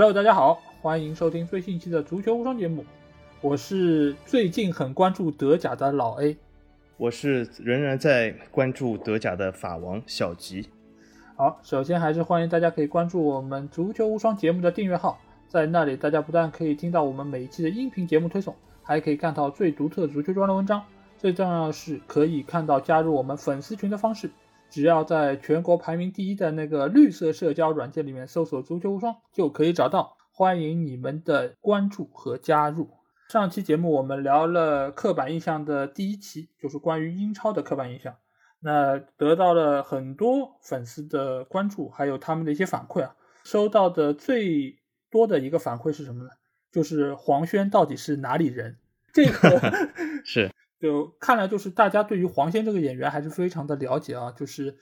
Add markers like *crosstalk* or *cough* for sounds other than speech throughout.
Hello，大家好，欢迎收听最新一期的足球无双节目。我是最近很关注德甲的老 A，我是仍然在关注德甲的法王小吉。好，首先还是欢迎大家可以关注我们足球无双节目的订阅号，在那里大家不但可以听到我们每一期的音频节目推送，还可以看到最独特足球专栏文章。最重要的是可以看到加入我们粉丝群的方式。只要在全国排名第一的那个绿色社交软件里面搜索“足球无双”，就可以找到。欢迎你们的关注和加入。上期节目我们聊了刻板印象的第一期，就是关于英超的刻板印象。那得到了很多粉丝的关注，还有他们的一些反馈啊。收到的最多的一个反馈是什么呢？就是黄轩到底是哪里人？这个 *laughs* 是。就看来，就是大家对于黄仙这个演员还是非常的了解啊。就是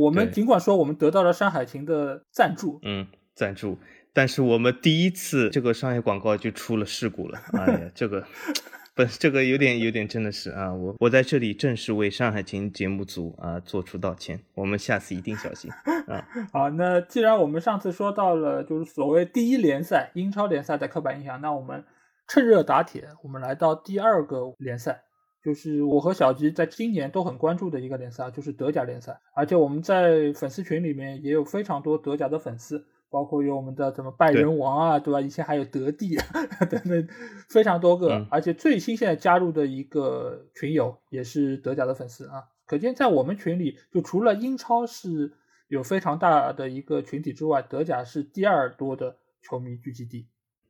我们尽管说我们得到了山海情的赞助，嗯，赞助，但是我们第一次这个商业广告就出了事故了。哎呀，这个不，这个有点有点真的是啊，我我在这里正式为山海情节目组啊做出道歉，我们下次一定小心啊。*laughs* 好，那既然我们上次说到了就是所谓第一联赛英超联赛的刻板印象，那我们趁热打铁，我们来到第二个联赛。就是我和小吉在今年都很关注的一个联赛，就是德甲联赛。而且我们在粉丝群里面也有非常多德甲的粉丝，包括有我们的什么拜仁王啊，对吧？以前还有德蒂 *laughs* 等等，非常多个。而且最新现在加入的一个群友也是德甲的粉丝啊，可见在我们群里，就除了英超是有非常大的一个群体之外，德甲是第二多的球迷聚集地。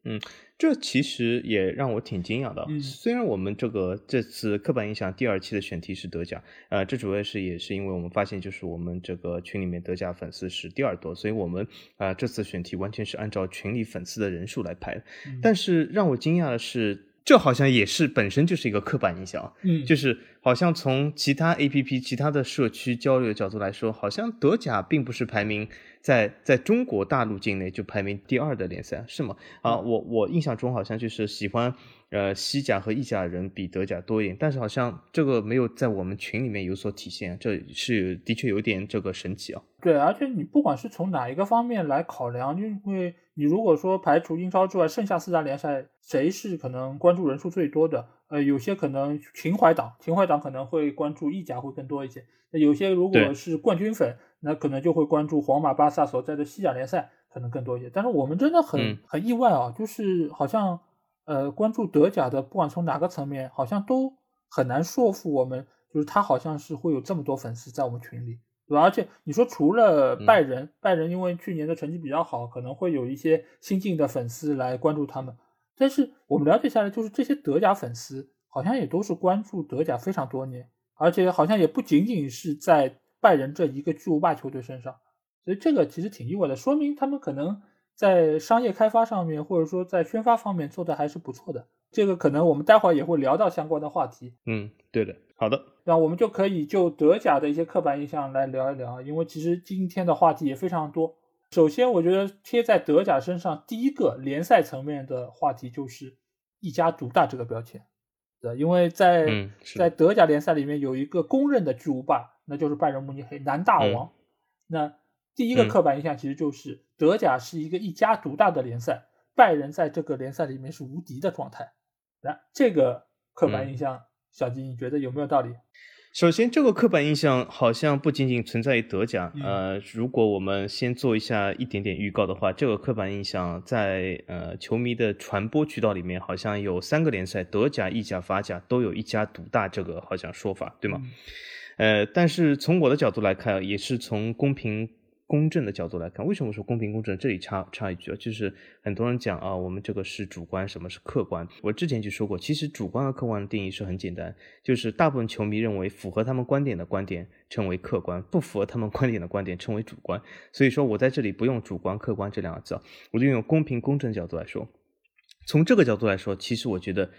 嗯，这其实也让我挺惊讶的。虽然我们这个这次刻板印象第二期的选题是德甲，呃，这主要是也是因为我们发现，就是我们这个群里面德甲粉丝是第二多，所以我们啊这次选题完全是按照群里粉丝的人数来排。但是让我惊讶的是。这好像也是本身就是一个刻板印象，嗯，就是好像从其他 A P P、其他的社区交流的角度来说，好像德甲并不是排名在在中国大陆境内就排名第二的联赛，是吗？啊，我我印象中好像就是喜欢。呃，西甲和意甲人比德甲多一点，但是好像这个没有在我们群里面有所体现，这是的确有点这个神奇啊。对，而且你不管是从哪一个方面来考量，因为你如果说排除英超之外，剩下四大联赛谁是可能关注人数最多的？呃，有些可能情怀党，情怀党可能会关注意甲会更多一些。那有些如果是冠军粉，那可能就会关注皇马、巴萨所在的西甲联赛可能更多一些。但是我们真的很很意外啊，就是好像。呃，关注德甲的，不管从哪个层面，好像都很难说服我们，就是他好像是会有这么多粉丝在我们群里，对吧？而且你说除了拜仁，拜仁因为去年的成绩比较好，可能会有一些新进的粉丝来关注他们，但是我们了解下来，就是这些德甲粉丝好像也都是关注德甲非常多年，而且好像也不仅仅是在拜仁这一个巨无霸球队身上，所以这个其实挺意外的，说明他们可能。在商业开发上面，或者说在宣发方面做的还是不错的。这个可能我们待会儿也会聊到相关的话题。嗯，对的，好的。那我们就可以就德甲的一些刻板印象来聊一聊，因为其实今天的话题也非常多。首先，我觉得贴在德甲身上第一个联赛层面的话题就是一家独大这个标签。对，因为在在德甲联赛里面有一个公认的巨无霸，那就是拜仁慕尼黑南大王。那第一个刻板印象其实就是德甲是一个一家独大的联赛，拜仁在这个联赛里面是无敌的状态。那这个刻板印象，小吉你觉得有没有道理？首先，这个刻板印象好像不仅仅存在于德甲。呃，如果我们先做一下一点点预告的话，这个刻板印象在呃球迷的传播渠道里面，好像有三个联赛，德甲、意甲、法甲都有一家独大这个好像说法，对吗？呃，但是从我的角度来看，也是从公平。公正的角度来看，为什么说公平公正？这里插插一句啊，就是很多人讲啊，我们这个是主观，什么是客观？我之前就说过，其实主观和客观的定义是很简单，就是大部分球迷认为符合他们观点的观点称为客观，不符合他们观点的观点称为主观。所以说我在这里不用主观客观这两个字，我就用公平公正角度来说。从这个角度来说，其实我觉得。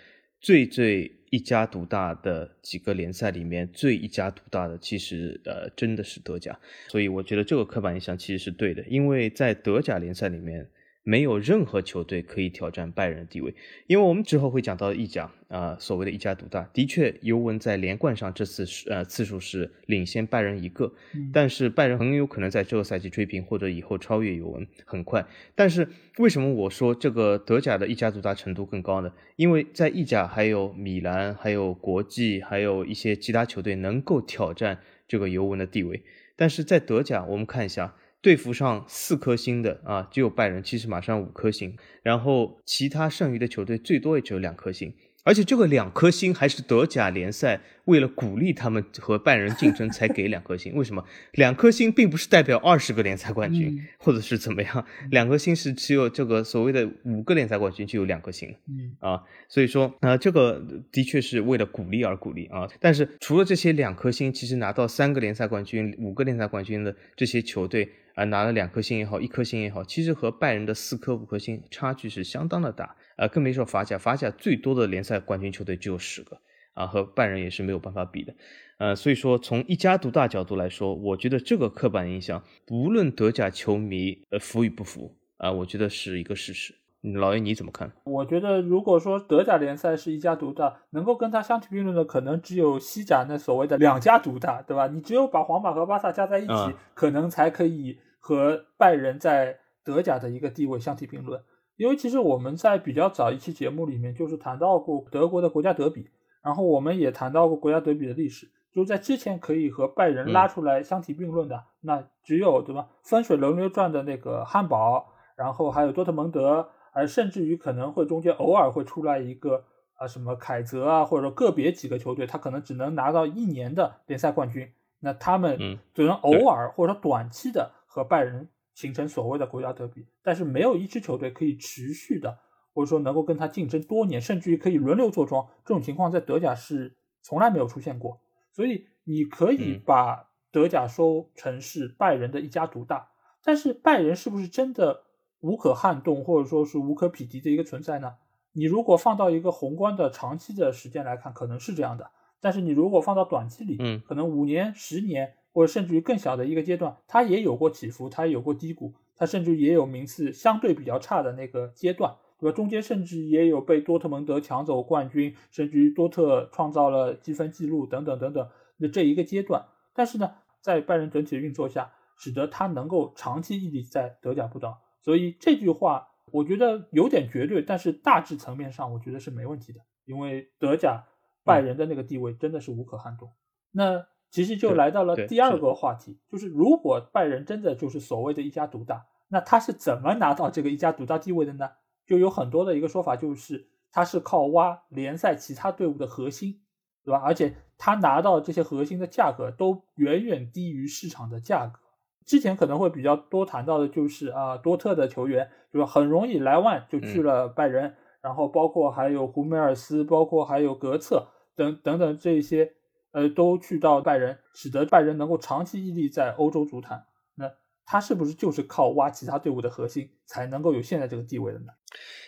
最最一家独大的几个联赛里面，最一家独大的其实呃真的是德甲，所以我觉得这个刻板印象其实是对的，因为在德甲联赛里面，没有任何球队可以挑战拜仁的地位，因为我们之后会讲到意甲啊，所谓的一家独大，的确尤文在连冠上这次是呃次数是领先拜仁一个，但是拜仁很有可能在这个赛季追平或者以后超越尤文很快。但是为什么我说这个德甲的一家独大程度更高呢？因为在意甲还有米兰、还有国际、还有一些其他球队能够挑战这个尤文的地位，但是在德甲我们看一下。对付上四颗星的啊，只有拜仁，其实马上五颗星，然后其他剩余的球队最多也只有两颗星。而且这个两颗星还是德甲联赛为了鼓励他们和拜仁竞争才给两颗星。为什么两颗星并不是代表二十个联赛冠军，或者是怎么样？两颗星是只有这个所谓的五个联赛冠军就有两颗星。嗯啊，所以说啊，这个的确是为了鼓励而鼓励啊。但是除了这些两颗星，其实拿到三个联赛冠军、五个联赛冠军的这些球队啊，拿了两颗星也好，一颗星也好，其实和拜仁的四颗、五颗星差距是相当的大。呃，更别说法甲，法甲最多的联赛冠军球队只有十个啊，和拜仁也是没有办法比的。呃，所以说从一家独大角度来说，我觉得这个刻板印象，不论德甲球迷呃服与不服啊，我觉得是一个事实。老爷你怎么看？我觉得如果说德甲联赛是一家独大，能够跟他相提并论的，可能只有西甲那所谓的两家独大，对吧？你只有把皇马和巴萨加在一起，可能才可以和拜仁在德甲的一个地位相提并论。因为其实我们在比较早一期节目里面，就是谈到过德国的国家德比，然后我们也谈到过国家德比的历史，就是在之前可以和拜仁拉出来相提并论的，那只有对吧？分水轮流转的那个汉堡，然后还有多特蒙德，而甚至于可能会中间偶尔会出来一个啊什么凯泽啊，或者说个别几个球队，他可能只能拿到一年的联赛冠军，那他们只能偶尔或者说短期的和拜仁。形成所谓的国家德比，但是没有一支球队可以持续的，或者说能够跟他竞争多年，甚至于可以轮流坐庄，这种情况在德甲是从来没有出现过。所以你可以把德甲说成是拜仁的一家独大，但是拜仁是不是真的无可撼动，或者说是无可匹敌的一个存在呢？你如果放到一个宏观的长期的时间来看，可能是这样的，但是你如果放到短期里，嗯，可能五年、十年。或者甚至于更小的一个阶段，他也有过起伏，他有过低谷，他甚至也有名次相对比较差的那个阶段，对吧？中间甚至也有被多特蒙德抢走冠军，甚至于多特创造了积分记录等等等等的这一个阶段。但是呢，在拜仁整体的运作下，使得他能够长期屹立在德甲不倒。所以这句话我觉得有点绝对，但是大致层面上我觉得是没问题的，因为德甲拜仁的那个地位真的是无可撼动。那。其实就来到了第二个话题，就是如果拜仁真的就是所谓的一家独大，那他是怎么拿到这个一家独大地位的呢？就有很多的一个说法，就是他是靠挖联赛其他队伍的核心，对吧？而且他拿到这些核心的价格都远远低于市场的价格。之前可能会比较多谈到的就是啊，多特的球员，对吧？很容易莱万就去了拜仁，然后包括还有胡梅尔斯，包括还有格策等等等这些。呃，都去到拜仁，使得拜仁能够长期屹立在欧洲足坛。那他是不是就是靠挖其他队伍的核心，才能够有现在这个地位的呢？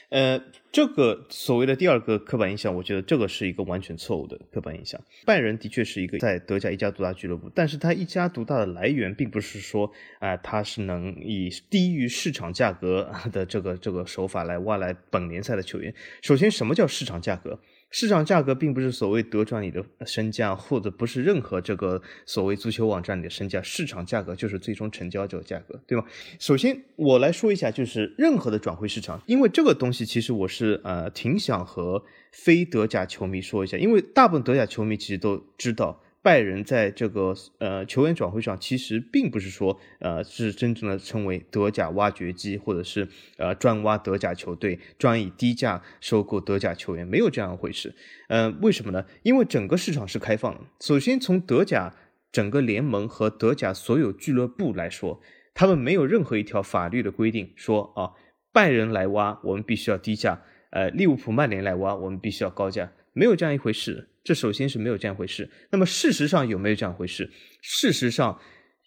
呃，这个所谓的第二个刻板印象，我觉得这个是一个完全错误的刻板印象。拜仁的确是一个在德甲一家独大俱乐部，但是他一家独大的来源，并不是说啊，他是能以低于市场价格的这个这个手法来挖来本联赛的球员。首先，什么叫市场价格？市场价格并不是所谓德转里的身价，或者不是任何这个所谓足球网站里的身价。市场价格就是最终成交者价格，对吗？首先我来说一下，就是任何的转会市场，因为这个东西其实我是呃挺想和非德甲球迷说一下，因为大部分德甲球迷其实都知道。拜仁在这个呃球员转会上，其实并不是说呃是真正的称为德甲挖掘机，或者是呃专挖德甲球队，专以低价收购德甲球员，没有这样一回事。呃，为什么呢？因为整个市场是开放的。首先从德甲整个联盟和德甲所有俱乐部来说，他们没有任何一条法律的规定说啊，拜仁来挖我们必须要低价，呃，利物浦、曼联来挖我们必须要高价，没有这样一回事。这首先是没有这样回事。那么事实上有没有这样回事？事实上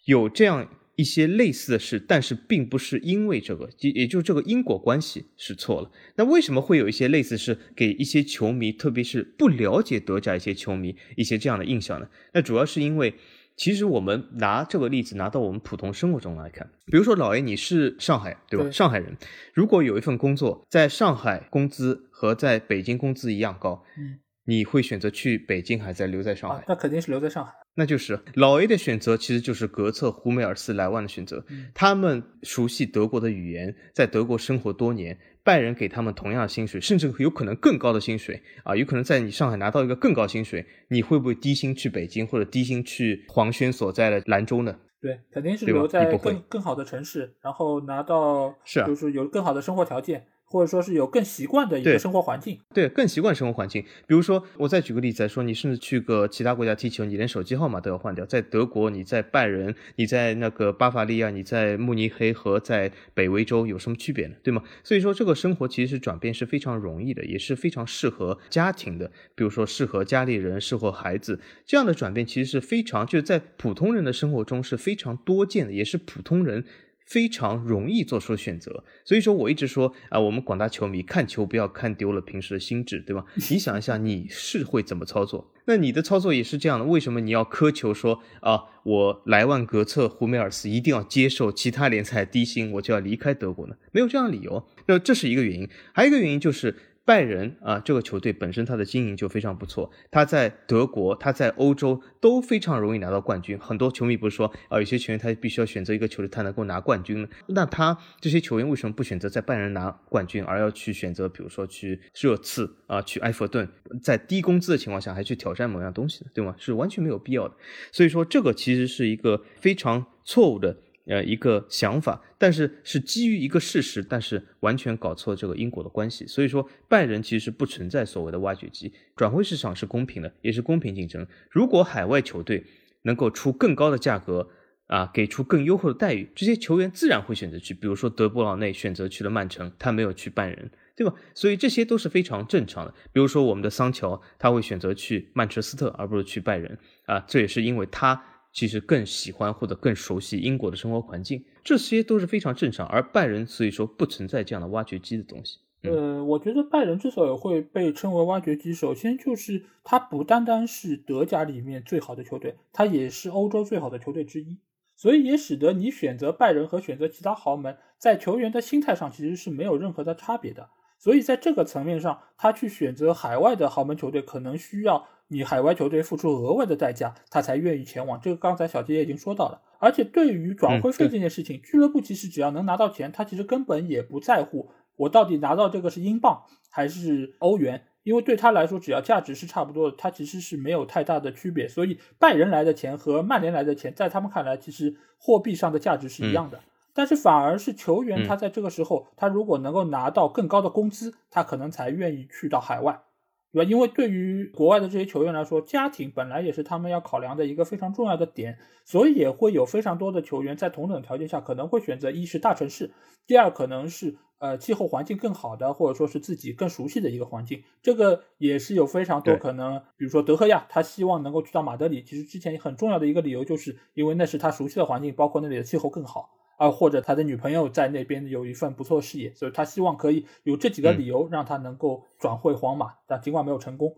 有这样一些类似的事，但是并不是因为这个，也也就这个因果关系是错了。那为什么会有一些类似是给一些球迷，特别是不了解德甲一些球迷一些这样的印象呢？那主要是因为其实我们拿这个例子拿到我们普通生活中来看，比如说老 A，你是上海对吧？对上海人，如果有一份工作在上海工资和在北京工资一样高，嗯你会选择去北京还是留在上海？啊，那肯定是留在上海。那就是老 A 的选择，其实就是格策、胡梅尔斯、莱万的选择。嗯他们熟悉德国的语言，在德国生活多年，拜仁给他们同样的薪水，甚至有可能更高的薪水啊，有可能在你上海拿到一个更高薪水，你会不会低薪去北京，或者低薪去黄轩所在的兰州呢？对，肯定是留在更更好的城市，然后拿到是啊就是有更好的生活条件，或者说是有更习惯的一个生活环境。对，更习惯生活环境。比如说，我再举个例子来说，你甚至去个其他国家踢球，你连手机号码都要换掉。在德国，你在拜仁，你在那个巴伐利亚，你在慕尼黑和在北威州有什么区别呢？对吗？所以说，这个生活其实是转变是非常容易的，也是非常适合家庭的。比如说，适合家里人，适合孩子，这样的转变其实是非常就是在普通人的生活中是非常多见的，也是普通人。非常容易做出选择，所以说我一直说啊、我们广大球迷看球不要看丢了平时的心智，对吧？你想一下，你是会怎么操作？那你的操作也是这样的，为什么你要苛求说啊，我莱万、格策、胡梅尔斯一定要接受其他联赛低薪，我就要离开德国呢？没有这样的理由。那这是一个原因，还有一个原因就是。拜仁啊，这个球队本身它的经营就非常不错，他在德国、他在欧洲都非常容易拿到冠军。很多球迷不是说啊，有些球员他必须要选择一个球队，他能够拿冠军？那他这些球员为什么不选择在拜仁拿冠军，而要去选择比如说去热刺啊、去埃弗顿，在低工资的情况下还去挑战某样东西呢？对吗？是完全没有必要的。所以说，这个其实是一个非常错误的。呃，一个想法，但是是基于一个事实，但是完全搞错这个因果的关系。所以说，拜仁其实不存在所谓的挖掘机，转会市场是公平的，也是公平竞争。如果海外球队能够出更高的价格啊，给出更优厚的待遇，这些球员自然会选择去。比如说德布劳内选择去了曼城，他没有去拜仁，对吧？所以这些都是非常正常的。比如说我们的桑乔，他会选择去曼彻斯特，而不是去拜仁啊，这也是因为他。其实更喜欢或者更熟悉英国的生活环境，这些都是非常正常。而拜仁所以说不存在这样的挖掘机的东西。呃，我觉得拜仁之所以会被称为挖掘机，首先就是它不单单是德甲里面最好的球队，它也是欧洲最好的球队之一，所以也使得你选择拜仁和选择其他豪门，在球员的心态上其实是没有任何的差别的。所以在这个层面上，他去选择海外的豪门球队，可能需要你海外球队付出额外的代价，他才愿意前往。这个刚才小杰也已经说到了。而且对于转会费这件事情，俱乐部其实只要能拿到钱，他其实根本也不在乎我到底拿到这个是英镑还是欧元，因为对他来说，只要价值是差不多的，他其实是没有太大的区别。所以拜仁来的钱和曼联来的钱，在他们看来，其实货币上的价值是一样的。但是反而是球员，嗯他在这个时候，他如果能够拿到更高的工资，他可能才愿意去到海外，对吧？因为对于国外的这些球员来说，家庭本来也是他们要考量的一个非常重要的点，所以也会有非常多的球员在同等条件下可能会选择一是大城市，第二可能是呃气候环境更好的，或者说是自己更熟悉的一个环境。这个也是有非常多可能，比如说德赫亚，他希望能够去到马德里，其实之前很重要的一个理由就是因为那是他熟悉的环境，包括那里的气候更好。啊，或者他的女朋友在那边有一份不错事业，所以他希望可以有这几个理由让他能够转会皇马，但尽管没有成功。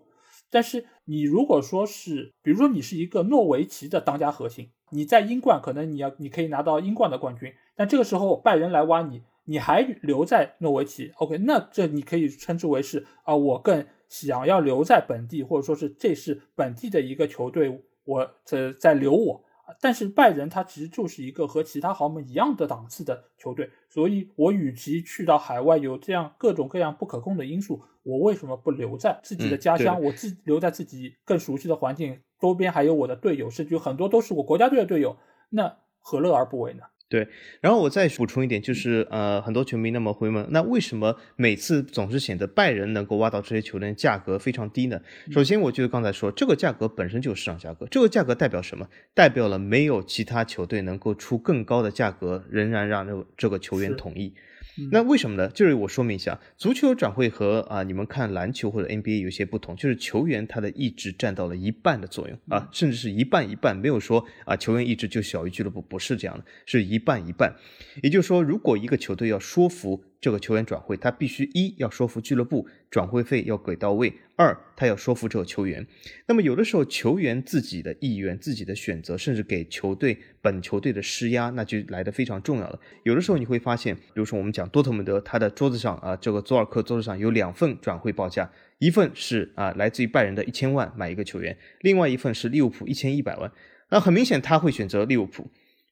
但是你如果说是，比如说你是一个诺维奇的当家核心，你在英冠可能你要你可以拿到英冠的冠军，但这个时候拜仁来挖你，你还留在诺维奇，OK，那这你可以称之为是啊，我更想要留在本地，或者说是这是本地的一个球队，我在在留我。但是拜仁他其实就是一个和其他豪门一样的档次的球队，所以我与其去到海外有这样各种各样不可控的因素，我为什么不留在自己的家乡？嗯我自留在自己更熟悉的环境，周边还有我的队友，甚至很多都是我国家队的队友，那何乐而不为呢？对，然后我再补充一点，就是呃，很多球迷那么会问，那为什么每次总是显得拜仁能够挖到这些球员价格非常低呢？首先，我就是刚才说，这个价格本身就是市场价格，这个价格代表什么？代表了没有其他球队能够出更高的价格，仍然让这个这个球员同意。嗯那为什么呢？就是我说明一下，足球转会和啊、你们看篮球或者 NBA 有些不同，就是球员他的意志占到了一半的作用啊，甚至是一半一半，没有说啊球员意志就小于俱乐部，不是这样的，是一半一半。也就是说，如果一个球队要说服这个球员转会，他必须一要说服俱乐部转会费要给到位，二他要说服这个球员。那么有的时候球员自己的意愿、自己的选择，甚至给球队本球队的施压，那就来的非常重要了。有的时候你会发现，比如说我们讲多特蒙德，他的桌子上啊，这个佐尔克桌子上有两份转会报价，一份是啊来自于拜仁的一千万买一个球员，另外一份是利物浦一千一百万。那很明显他会选择利物浦。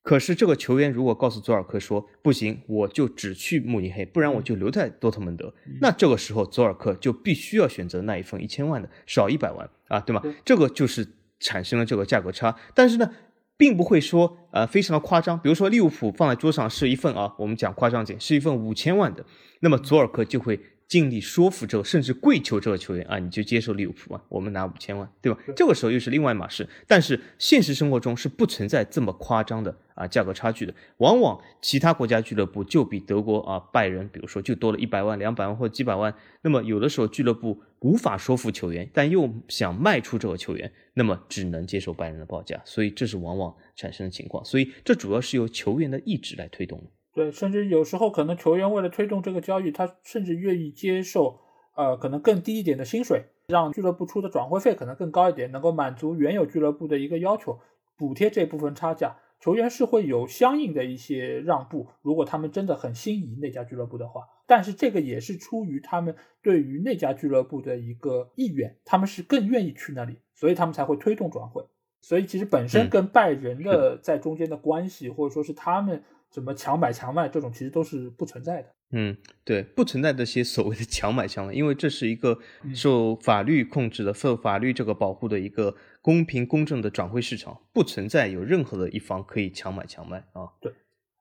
可是这个球员如果告诉佐尔克说不行，我就只去慕尼黑，不然我就留在多特蒙德。那这个时候佐尔克就必须要选择那一份一千万的，少一百万啊，对吗？这个就是产生了这个价格差。但是呢，并不会说呃非常的夸张。比如说利物浦放在桌上是一份啊，我们讲夸张点，是一份五千万的，那么佐尔克就会。尽力说服这个，甚至跪求这个球员啊，你就接受利物浦啊，我们拿五千万，对吧？这个时候又是另外一码事。但是现实生活中是不存在这么夸张的啊价格差距的。往往其他国家俱乐部就比德国啊拜仁，比如说就多了一百万、两百万或几百万。那么有的时候俱乐部无法说服球员，但又想卖出这个球员，那么只能接受拜仁的报价。所以这是往往产生的情况。所以这主要是由球员的意志来推动的。对，甚至有时候可能球员为了推动这个交易，他甚至愿意接受呃可能更低一点的薪水，让俱乐部出的转会费可能更高一点，能够满足原有俱乐部的一个要求，补贴这部分差价。球员是会有相应的一些让步，如果他们真的很心仪那家俱乐部的话，但是这个也是出于他们对于那家俱乐部的一个意愿，他们是更愿意去那里，所以他们才会推动转会。所以其实本身跟拜仁的在中间的关系，或者说是他们。什么强买强卖这种其实都是不存在的。嗯，对，不存在这些所谓的 *laughs* 强买强卖，因为这是一个受法律控制的、受法律这个保护的一个公平公正的转会市场，不存在有任何的一方可以强买强卖啊。对，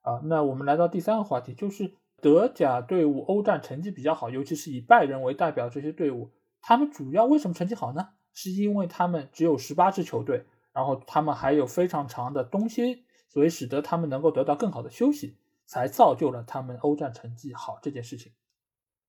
啊，那我们来到第三个话题，就是德甲队伍欧战成绩比较好，尤其是以拜仁为代表这些队伍，他们主要为什么成绩好呢？是因为他们只有十八支球队，然后他们还有非常长的冬歇。所以使得他们能够得到更好的休息，才造就了他们欧战成绩好这件事情。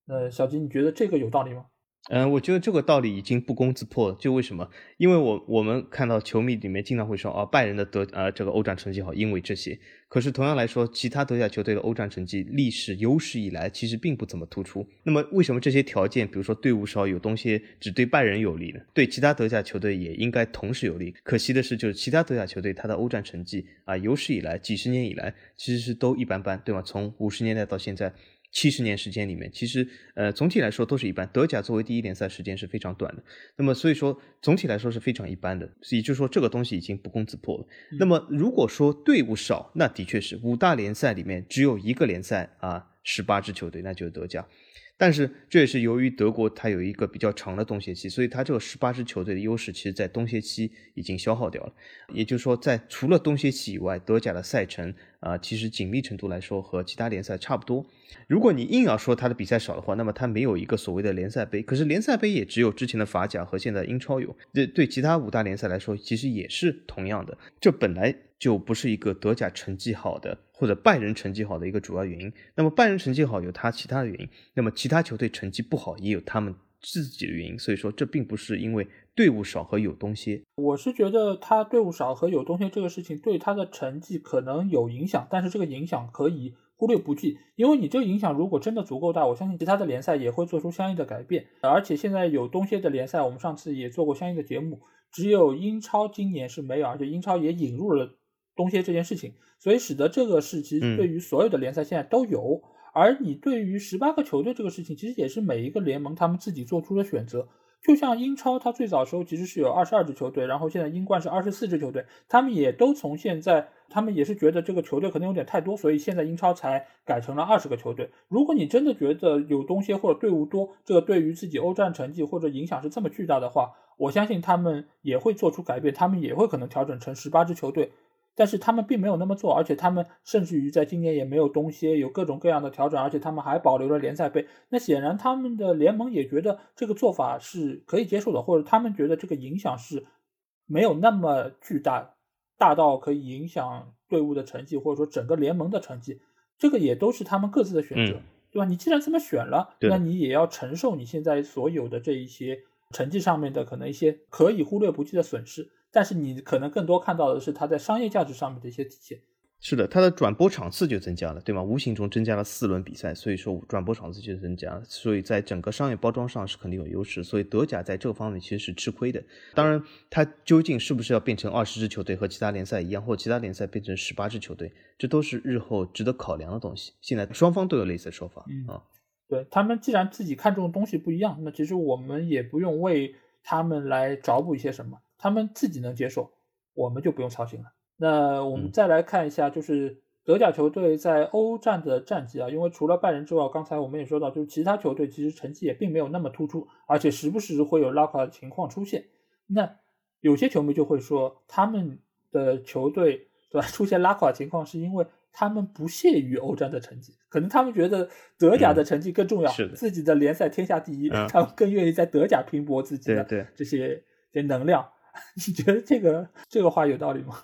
呃，小吉，你觉得这个有道理吗？嗯，我觉得这个道理已经不攻自破了。就为什么？因为我我们看到球迷里面经常会说啊，拜仁的德呃这个欧战成绩好，因为这些。可是同样来说，其他德甲球队的欧战成绩历史有史以来其实并不怎么突出。那么为什么这些条件，比如说队伍少有东西，只对拜仁有利呢？对其他德甲球队也应该同时有利。可惜的是，就是其他德甲球队他的欧战成绩啊，有史以来几十年以来其实是都一般般，对吗？从五十年代到现在。七十年时间里面，其实呃总体来说都是一般。德甲作为第一联赛，时间是非常短的，那么所以说总体来说是非常一般的。也就是说，这个东西已经不攻自破了。那么如果说队伍少，那的确是五大联赛里面只有一个联赛啊，十八支球队，那就是德甲。但是这也是由于德国它有一个比较长的冬歇期，所以它这个十八支球队的优势，其实在冬歇期已经消耗掉了。也就是说，在除了冬歇期以外，德甲的赛程啊，其实紧密程度来说和其他联赛差不多。如果你硬要说它的比赛少的话，那么它没有一个所谓的联赛杯。可是联赛杯也只有之前的法甲和现在英超有。对对，其他五大联赛来说，其实也是同样的。这本来就不是一个德甲成绩好的。或者拜仁成绩好的一个主要原因，那么拜仁成绩好有他其他的原因，那么其他球队成绩不好也有他们自己的原因，所以说这并不是因为队伍少和有东歇。我是觉得他队伍少和有东歇这个事情对他的成绩可能有影响，但是这个影响可以忽略不计，因为你这个影响如果真的足够大，我相信其他的联赛也会做出相应的改变。而且现在有东歇的联赛，我们上次也做过相应的节目，只有英超今年是没有，而且英超也引入了。东歇这件事情，所以使得这个事其实对于所有的联赛现在都有。而你对于十八个球队这个事情，其实也是每一个联盟他们自己做出的选择。就像英超，它最早时候其实是有二十二支球队，然后现在英冠是二十四支球队，他们也都从现在，他们也是觉得这个球队可能有点太多，所以现在英超才改成了二十个球队。如果你真的觉得有东歇或者队伍多，这个对于自己欧战成绩或者影响是这么巨大的话，我相信他们也会做出改变，他们也会可能调整成十八支球队。但是他们并没有那么做，而且他们甚至于在今年也没有东歇，有各种各样的调整，而且他们还保留了联赛杯。那显然他们的联盟也觉得这个做法是可以接受的，或者他们觉得这个影响是没有那么巨大，大到可以影响队伍的成绩，或者说整个联盟的成绩。这个也都是他们各自的选择，对吧？你既然这么选了，那你也要承受你现在所有的这一些成绩上面的可能一些可以忽略不计的损失。但是你可能更多看到的是它在商业价值上面的一些体现。是的，它的转播场次就增加了，对吗？无形中增加了四轮比赛，所以说转播场次就增加了，所以在整个商业包装上是肯定有优势。所以德甲在这个方面其实是吃亏的。当然，它究竟是不是要变成二十支球队和其他联赛一样，或其他联赛变成十八支球队，这都是日后值得考量的东西。现在双方都有类似的说法啊。对他们既然自己看重的东西不一样，那其实我们也不用为他们来找补一些什么，他们自己能接受，我们就不用操心了。那我们再来看一下，就是德甲球队在欧战的战绩啊，因为除了拜仁之外，刚才我们也说到，就是其他球队其实成绩也并没有那么突出，而且时不时会有拉垮的情况出现。那有些球迷就会说，他们的球队对吧 *laughs* 出现拉垮情况，是因为他们不屑于欧战的成绩，可能他们觉得德甲的成绩更重要，自己的联赛天下第一，他们更愿意在德甲拼搏自己的这些这些能量。*laughs* 你觉得这个这个话有道理吗？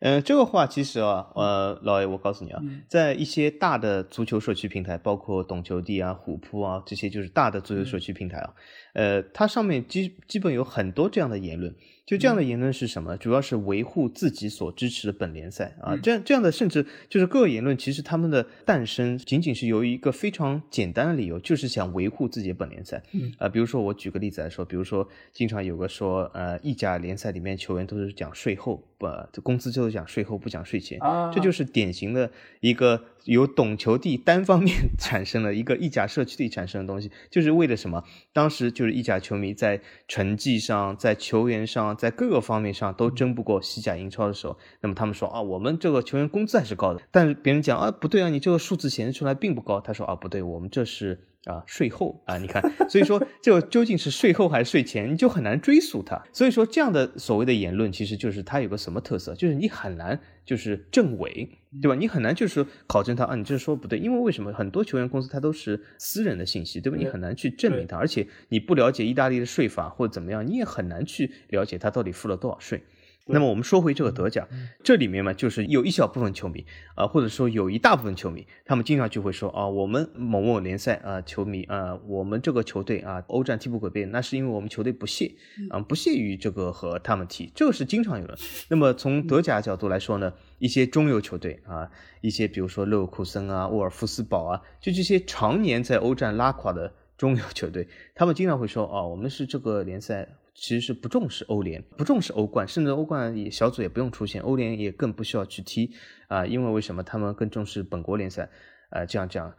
嗯，这个话其实啊，呃，老爷我告诉你啊，在一些大的足球社区平台，包括懂球帝啊、虎扑啊这些，就是大的足球社区平台啊，呃，它上面基基本有很多这样的言论。就这样的言论是什么？主要是维护自己所支持的本联赛啊，这样这样的，甚至就是各个言论，其实他们的诞生仅仅是由于一个非常简单的理由，就是想维护自己的本联赛。嗯啊，比如说我举个例子来说，比如说经常有个说，呃，意甲联赛里面球员都是讲税后，不，这工资就是讲税后，不讲税前，这就是典型的一个。由懂球帝单方面 *laughs* 产生了一个意甲社区里产生的东西，就是为了什么？当时就是意甲球迷在成绩上、在球员上、在各个方面上都争不过西甲、英超的时候，那么他们说啊，我们这个球员工资还是高的，但是别人讲啊，不对啊，你这个数字显示出来并不高。他说啊，不对，我们这是。啊，税后啊，你看，所以说 *laughs* 这个究竟是税后还是税前，你就很难追溯它。所以说这样的所谓的言论，其实就是它有个什么特色，就是你很难就是证伪，对吧？你很难就是考证它啊，你这说不对，因为为什么很多球员公司它都是私人的信息，对吧？你很难去证明它，而且你不了解意大利的税法或者怎么样，你也很难去了解它到底付了多少税。那么我们说回这个德甲，这里面嘛，就是有一小部分球迷啊，或者说有一大部分球迷，他们经常就会说啊，我们某某联赛啊，球迷啊，我们这个球队啊，欧战踢不可变，那是因为我们球队不屑啊，不屑于这个和他们踢，这个是经常有的。那么从德甲角度来说呢，一些中游球队啊，一些比如说勒沃库森啊、沃尔夫斯堡啊，就这些常年在欧战拉垮的中游球队，他们经常会说啊，我们是这个联赛。其实是不重视欧联，不重视欧冠，甚至欧冠也小组也不用出现，欧联也更不需要去踢啊，因为为什么他们更重视本国联赛？啊，这样讲，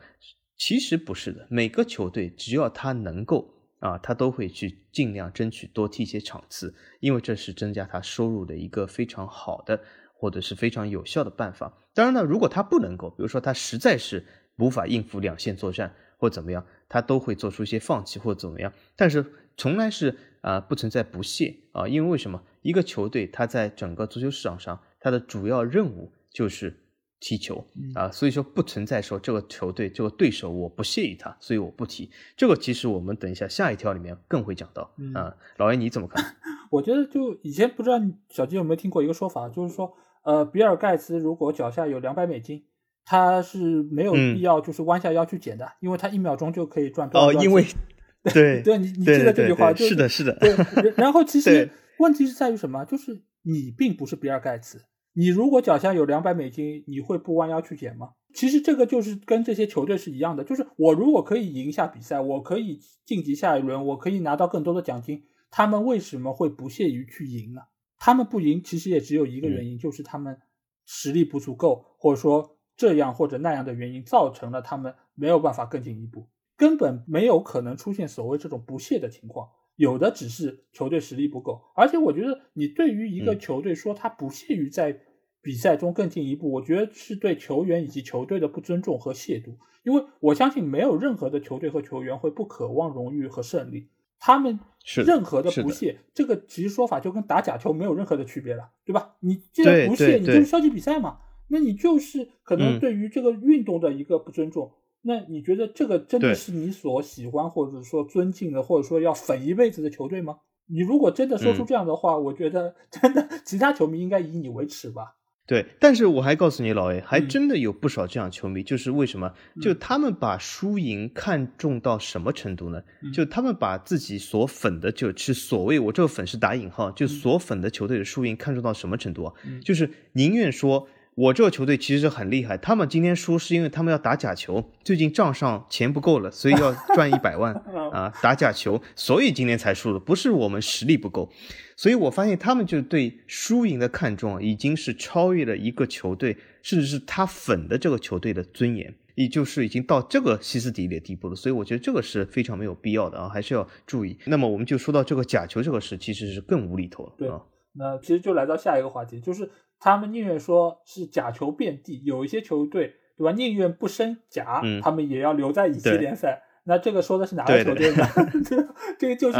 其实不是的，每个球队只要他能够啊，他都会去尽量争取多踢一些场次，因为这是增加他收入的一个非常好的或者是非常有效的办法。当然呢，如果他不能够，比如说他实在是无法应付两线作战或怎么样，他都会做出一些放弃或怎么样，但是从来是。啊，不存在不屑啊，因为为什么一个球队它在整个足球市场上，它的主要任务就是踢球啊，所以说不存在说这个球队这个对手我不屑于他，所以我不踢。这个其实我们等一下下一条里面更会讲到啊。老爷你怎么看？*laughs* 我觉得就以前不知道小金有没有听过一个说法，就是说呃，比尔盖茨如果脚下有两百美金，他是没有必要就是弯下腰去捡的，因为他一秒钟就可以赚多少。哦，因为。*laughs* *laughs* 对对，你你记得这句话就，是的，是的。*laughs* 对，然后其实问题是在于什么？就是你并不是比尔盖茨，你如果脚下有两百美金，你会不弯腰去捡吗？其实这个就是跟这些球队是一样的，就是我如果可以赢下比赛，我可以晋级下一轮，我可以拿到更多的奖金，他们为什么会不屑于去赢呢？他们不赢，其实也只有一个原因，就是他们实力不足够，或者说这样或者那样的原因，造成了他们没有办法更进一步。根本没有可能出现所谓这种不屑的情况，有的只是球队实力不够。而且我觉得，你对于一个球队说他不屑于在比赛中更进一步，我觉得是对球员以及球队的不尊重和亵渎。因为我相信没有任何的球队和球员会不渴望荣誉和胜利，他们任何的不屑，这个其实说法就跟打假球没有任何的区别了，对吧？你既然不屑，你就是消极比赛嘛，那你就是可能对于这个运动的一个不尊重。那你觉得这个真的是你所喜欢或者说尊敬的，或者说要粉一辈子的球队吗？你如果真的说出这样的话，我觉得真的其他球迷应该以你为耻吧。对，但是我还告诉你，老 A 还真的有不少这样球迷，就是为什么？就他们把输赢看重到什么程度呢？就他们把自己所粉的，就是所谓我这个粉是打引号，就所粉的球队的输赢看重到什么程度啊？就是宁愿说。我这个球队其实很厉害，他们今天输是因为他们要打假球，最近账上钱不够了，所以要 *laughs* 赚一百万啊，打假球，所以今天才输的，不是我们实力不够。所以我发现他们就对输赢的看重啊，已经是超越了一个球队，甚至是他粉的这个球队的尊严，也就是已经到这个歇斯底里的地步了。所以我觉得这个是非常没有必要的啊，还是要注意。那么我们就说到这个假球这个事，其实是更无厘头了。对，那其实就来到下一个话题，就是。他们宁愿说是假球遍地，有一些球队，对吧？宁愿不升甲，他们也要留在乙级联赛。那这个说的是哪个球队呢？*laughs* 这个就是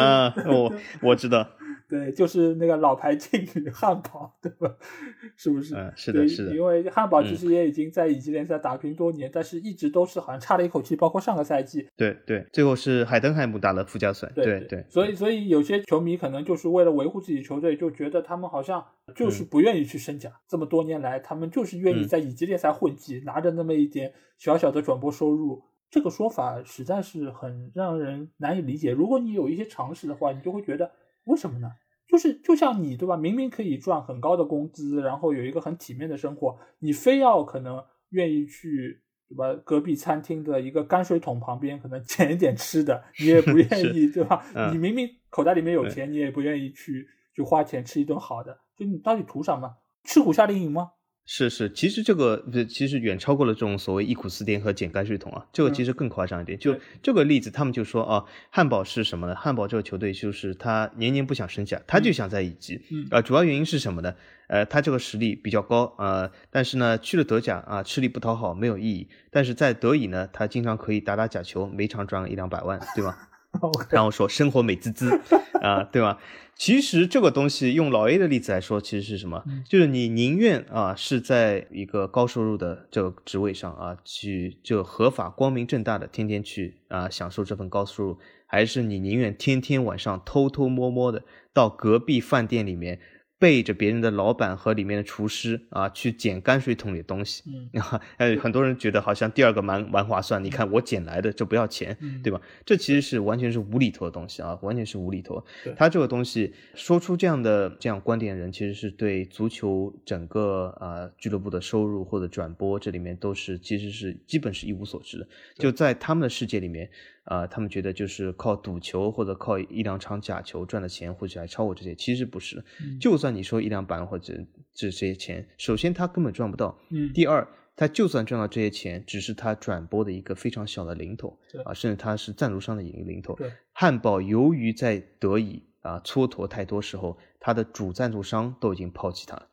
我我知道。对，就是那个老牌劲旅汉堡，对吧？是不是？嗯，是的，是的。因为汉堡其实也已经在乙级联赛打拼多年，但是一直都是好像差了一口气，包括上个赛季。对对，最后是海登海姆打了附加赛。对对。所以所以有些球迷可能就是为了维护自己球队，就觉得他们好像就是不愿意去升甲。这么多年来，他们就是愿意在乙级联赛混迹，拿着那么一点小小的转播收入。这个说法实在是很让人难以理解。如果你有一些常识的话，你就会觉得为什么呢？就是就像你对吧？明明可以赚很高的工资，然后有一个很体面的生活，你非要可能愿意去对吧？隔壁餐厅的一个泔水桶旁边可能捡一点吃的，你也不愿意对吧？你明明口袋里面有钱，你也不愿意去去花钱吃一顿好的，就你到底图什么？吃苦夏令营吗？是是，其实这个其实远超过了这种所谓忆苦思甜和捡泔水桶啊，这个其实更夸张一点。就这个例子，他们就说啊，汉堡是什么呢？汉堡这个球队就是他年年不想升甲，他就想在乙级。啊，主要原因是什么呢？呃，他这个实力比较高啊，但是呢，去了德甲啊，吃力不讨好，没有意义。但是在德乙呢，他经常可以打打假球，每场赚一两百万，对吧？*laughs* 然后说生活美滋滋 *laughs* 啊，对吧？其实这个东西用老 A 的例子来说，其实是什么？就是你宁愿啊是在一个高收入的这个职位上啊，去就合法光明正大的天天去啊享受这份高收入，还是你宁愿天天晚上偷偷摸摸的到隔壁饭店里面？背着别人的老板和里面的厨师啊，去捡泔水桶里的东西，嗯，呃，*laughs* 很多人觉得好像第二个蛮蛮划算。你看我捡来的，这不要钱，对吧？这其实是完全是无厘头的东西啊，完全是无厘头。他这个东西说出这样的这样观点的人，其实是对足球整个啊俱乐部的收入或者转播这里面都是其实是基本是一无所知的。就在他们的世界里面。啊，他们觉得就是靠赌球或者靠一两场假球赚的钱，或许还超过这些，其实不是。就算你说一两百万或者这些钱，首先他根本赚不到。嗯。第二，他就算赚到这些钱，只是他转播的一个非常小的零头。啊，甚至他是赞助商的一个零头。汉堡由于在德乙啊蹉跎太多时候，他的主赞助商都已经抛弃他了。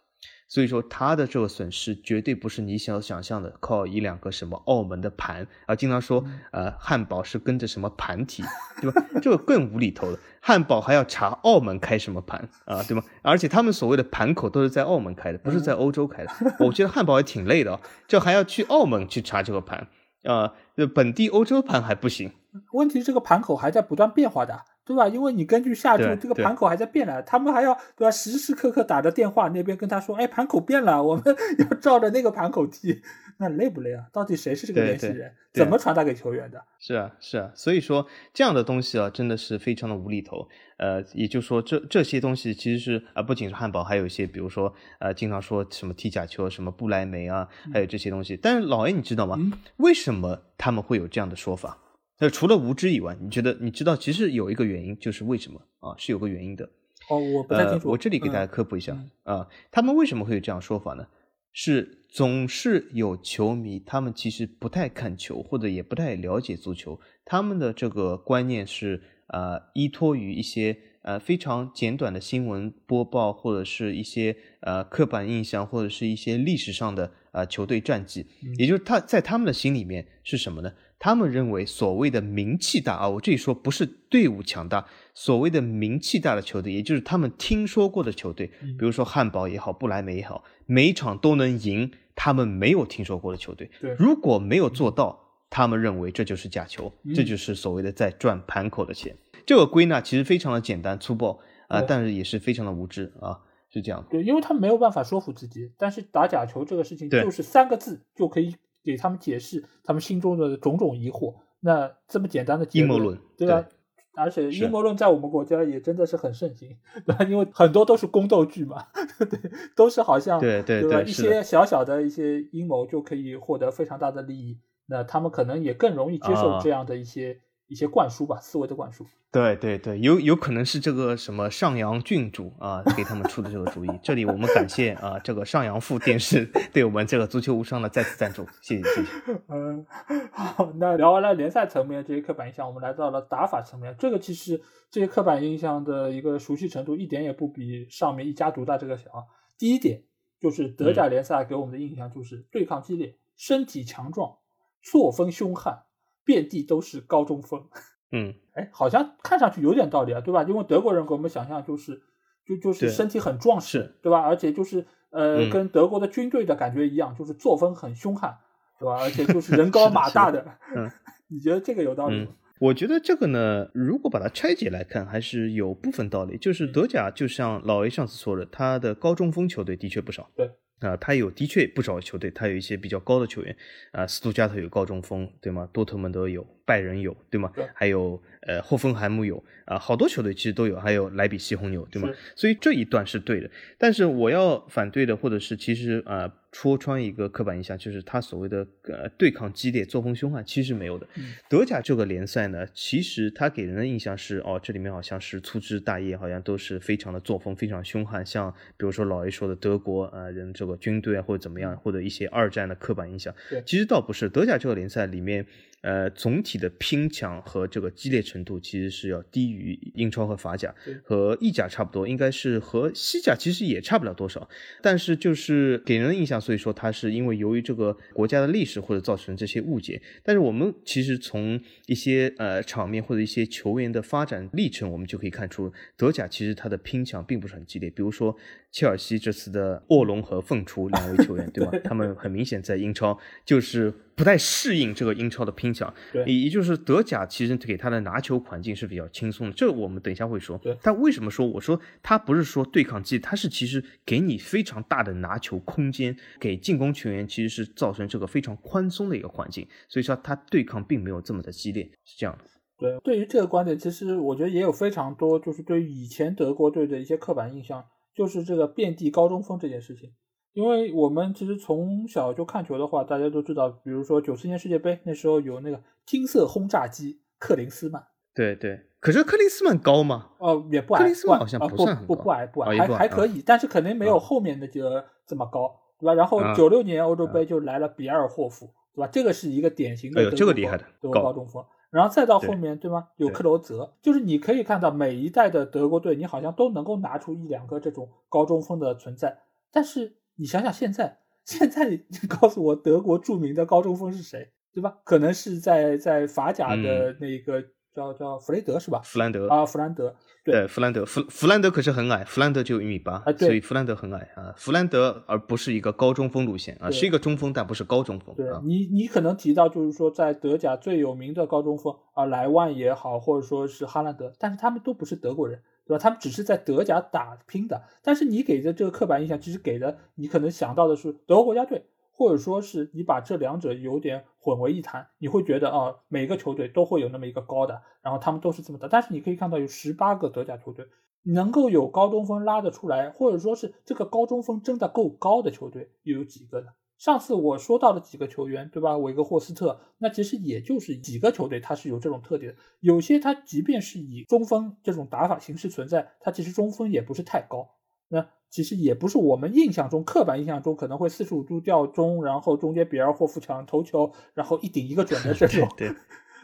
所以说，他的这个损失绝对不是你想想象的，靠一两个什么澳门的盘啊，经常说，呃，汉堡是跟着什么盘踢，对吧？*laughs* 这个更无厘头了，汉堡还要查澳门开什么盘啊，对吗？而且他们所谓的盘口都是在澳门开的，不是在欧洲开的。我觉得汉堡也挺累的哦，这还要去澳门去查这个盘啊，本地欧洲盘还不行。问题这个盘口还在不断变化的。对吧？因为你根据下注，这个盘口还在变来，他们还要对吧？时时刻刻打着电话那边跟他说，哎，盘口变了，我们 *laughs* 要照着那个盘口踢，那累不累啊？到底谁是这个联系人？怎么传达给球员的？是啊，是啊，所以说这样的东西啊，真的是非常的无厘头。呃，也就是说，这这些东西其实是啊，不仅是汉堡，还有一些，比如说呃，经常说什么踢假球，什么不来梅啊，还有这些东西。但是老 A，你知道吗？为什么他们会有这样的说法？那除了无知以外，你觉得你知道其实有一个原因，就是为什么啊？是有个原因的。哦，我不太清楚。我这里给大家科普一下啊，他们为什么会有这样说法呢？是总是有球迷，他们其实不太看球，或者也不太了解足球，他们的这个观念是呃依托于一些呃非常简短的新闻播报，或者是一些呃刻板印象，或者是一些历史上的呃球队战绩，也就是他在他们的心里面是什么呢？他们认为所谓的名气大啊，我这里说不是队伍强大，所谓的名气大的球队，也就是他们听说过的球队，比如说汉堡也好，不莱梅也好，每一场都能赢他们没有听说过的球队。如果没有做到，他们认为这就是假球，这就是所谓的在赚盘口的钱。这个归纳其实非常的简单粗暴啊，但是也是非常的无知啊，是这样。对，因为他没有办法说服自己，但是打假球这个事情就是三个字就可以。给他们解释他们心中的种种疑惑，那这么简单的阴谋论，对吧？而且阴谋论在我们国家也真的是很盛行，对吧？因为很多都是宫斗剧嘛，*laughs* 对，都是好像对对对，一些小小的一些阴谋就可以获得非常大的利益，那他们可能也更容易接受这样的一些。一些灌输吧，思维的灌输。对对对，有有可能是这个什么上阳郡主啊给他们出的这个主意。这里我们感谢啊这个上阳副电视对我们这个足球无双的再次赞助，谢谢谢谢。*laughs* 嗯，好，那聊完了联赛层面这些刻板印象，我们来到了打法层面。这个其实这些刻板印象的一个熟悉程度一点也不比上面一家独大这个小。第一点就是德甲联赛给我们的印象就是对抗激烈，身体强壮，作风凶悍。遍地都是高中锋，*laughs* 嗯，哎，好像看上去有点道理啊，对吧？因为德国人给我们想象就是，就就是身体很壮实，对吧？而且就是呃，跟德国的军队的感觉一样，就是作风很凶悍，对吧？而且就是人高马大的，嗯，*laughs* 你觉得这个有道理吗？我觉得这个呢，如果把它拆解来看，还是有部分道理。就是德甲，就像老 A 上次说的，他的高中锋球队的确不少，对。啊，他有的确不少球队，他有一些比较高的球员，啊，斯图加特有高中锋，对吗？多特蒙德有，拜仁有，对吗？还有呃，霍芬海姆有，啊，好多球队其实都有，还有莱比锡红牛，对吗？所以这一段是对的，但是我要反对的，或者是其实啊。戳穿一个刻板印象，就是他所谓的呃对抗激烈、作风凶悍，其实没有的。德甲这个联赛呢，其实他给人的印象是，哦，这里面好像是粗枝大叶，好像都是非常的作风非常凶悍，像比如说老 A 说的德国呃人这个军队啊或者怎么样，或者一些二战的刻板印象。其实倒不是，德甲这个联赛里面。呃，总体的拼抢和这个激烈程度其实是要低于英超和法甲，和意甲差不多，应该是和西甲其实也差不了多少。但是就是给人的印象，所以说它是因为由于这个国家的历史或者造成这些误解。但是我们其实从一些呃场面或者一些球员的发展历程，我们就可以看出德甲其实它的拼抢并不是很激烈。比如说切尔西这次的卧龙和凤雏两位球员，对吧？*laughs* 他们很明显在英超就是。不太适应这个英超的拼抢，对，也就是德甲其实给他的拿球环境是比较轻松的，这我们等一下会说。对，但为什么说我说他不是说对抗技，他是其实给你非常大的拿球空间，给进攻球员其实是造成这个非常宽松的一个环境，所以说他对抗并没有这么的激烈，是这样的。对，对于这个观点，其实我觉得也有非常多，就是对于以前德国队的一些刻板印象，就是这个遍地高中锋这件事情。因为我们其实从小就看球的话，大家都知道，比如说九四年世界杯那时候有那个金色轰炸机克林斯曼。对对，可是克林斯曼高吗？哦，也不矮，克林斯曼好像不算很高，不不矮不矮，还还可以，但是肯定没有后面的这个这么高，对吧？然后九六年欧洲杯就来了比尔霍夫，对吧？这个是一个典型的德国德国高中锋。然后再到后面，对吗？有克罗泽，就是你可以看到每一代的德国队，你好像都能够拿出一两个这种高中锋的存在，但是你想想现在。现在你告诉我德国著名的高中锋是谁，对吧？可能是在在法甲的那个叫叫弗雷德是吧？弗兰德啊，弗兰德对，弗兰德弗弗兰德可是很矮，弗兰德就一米八，啊所以弗兰德很矮啊。弗兰德而不是一个高中锋路线啊，是一个中锋，但不是高中锋。对你你可能提到就是说在德甲最有名的高中锋啊，莱万也好，或者说是哈兰德，但是他们都不是德国人。对吧？他们只是在德甲打拼的，但是你给的这个刻板印象，其实给的你可能想到的是德国国家队，或者说是你把这两者有点混为一谈，你会觉得啊，每个球队都会有那么一个高的，然后他们都是这么的。但是你可以看到有十八个德甲球队能够有高中锋拉得出来，或者说是这个高中锋真的够高的球队又有几个呢？上次我说到的几个球员，对吧？韦格霍斯特，那其实也就是几个球队，他是有这种特点。有些他即便是以中锋这种打法形式存在，他其实中锋也不是太高。那其实也不是我们印象中、刻板印象中可能会四十五度吊中，然后中间比尔霍夫抢头球，然后一顶一个准的这种。对。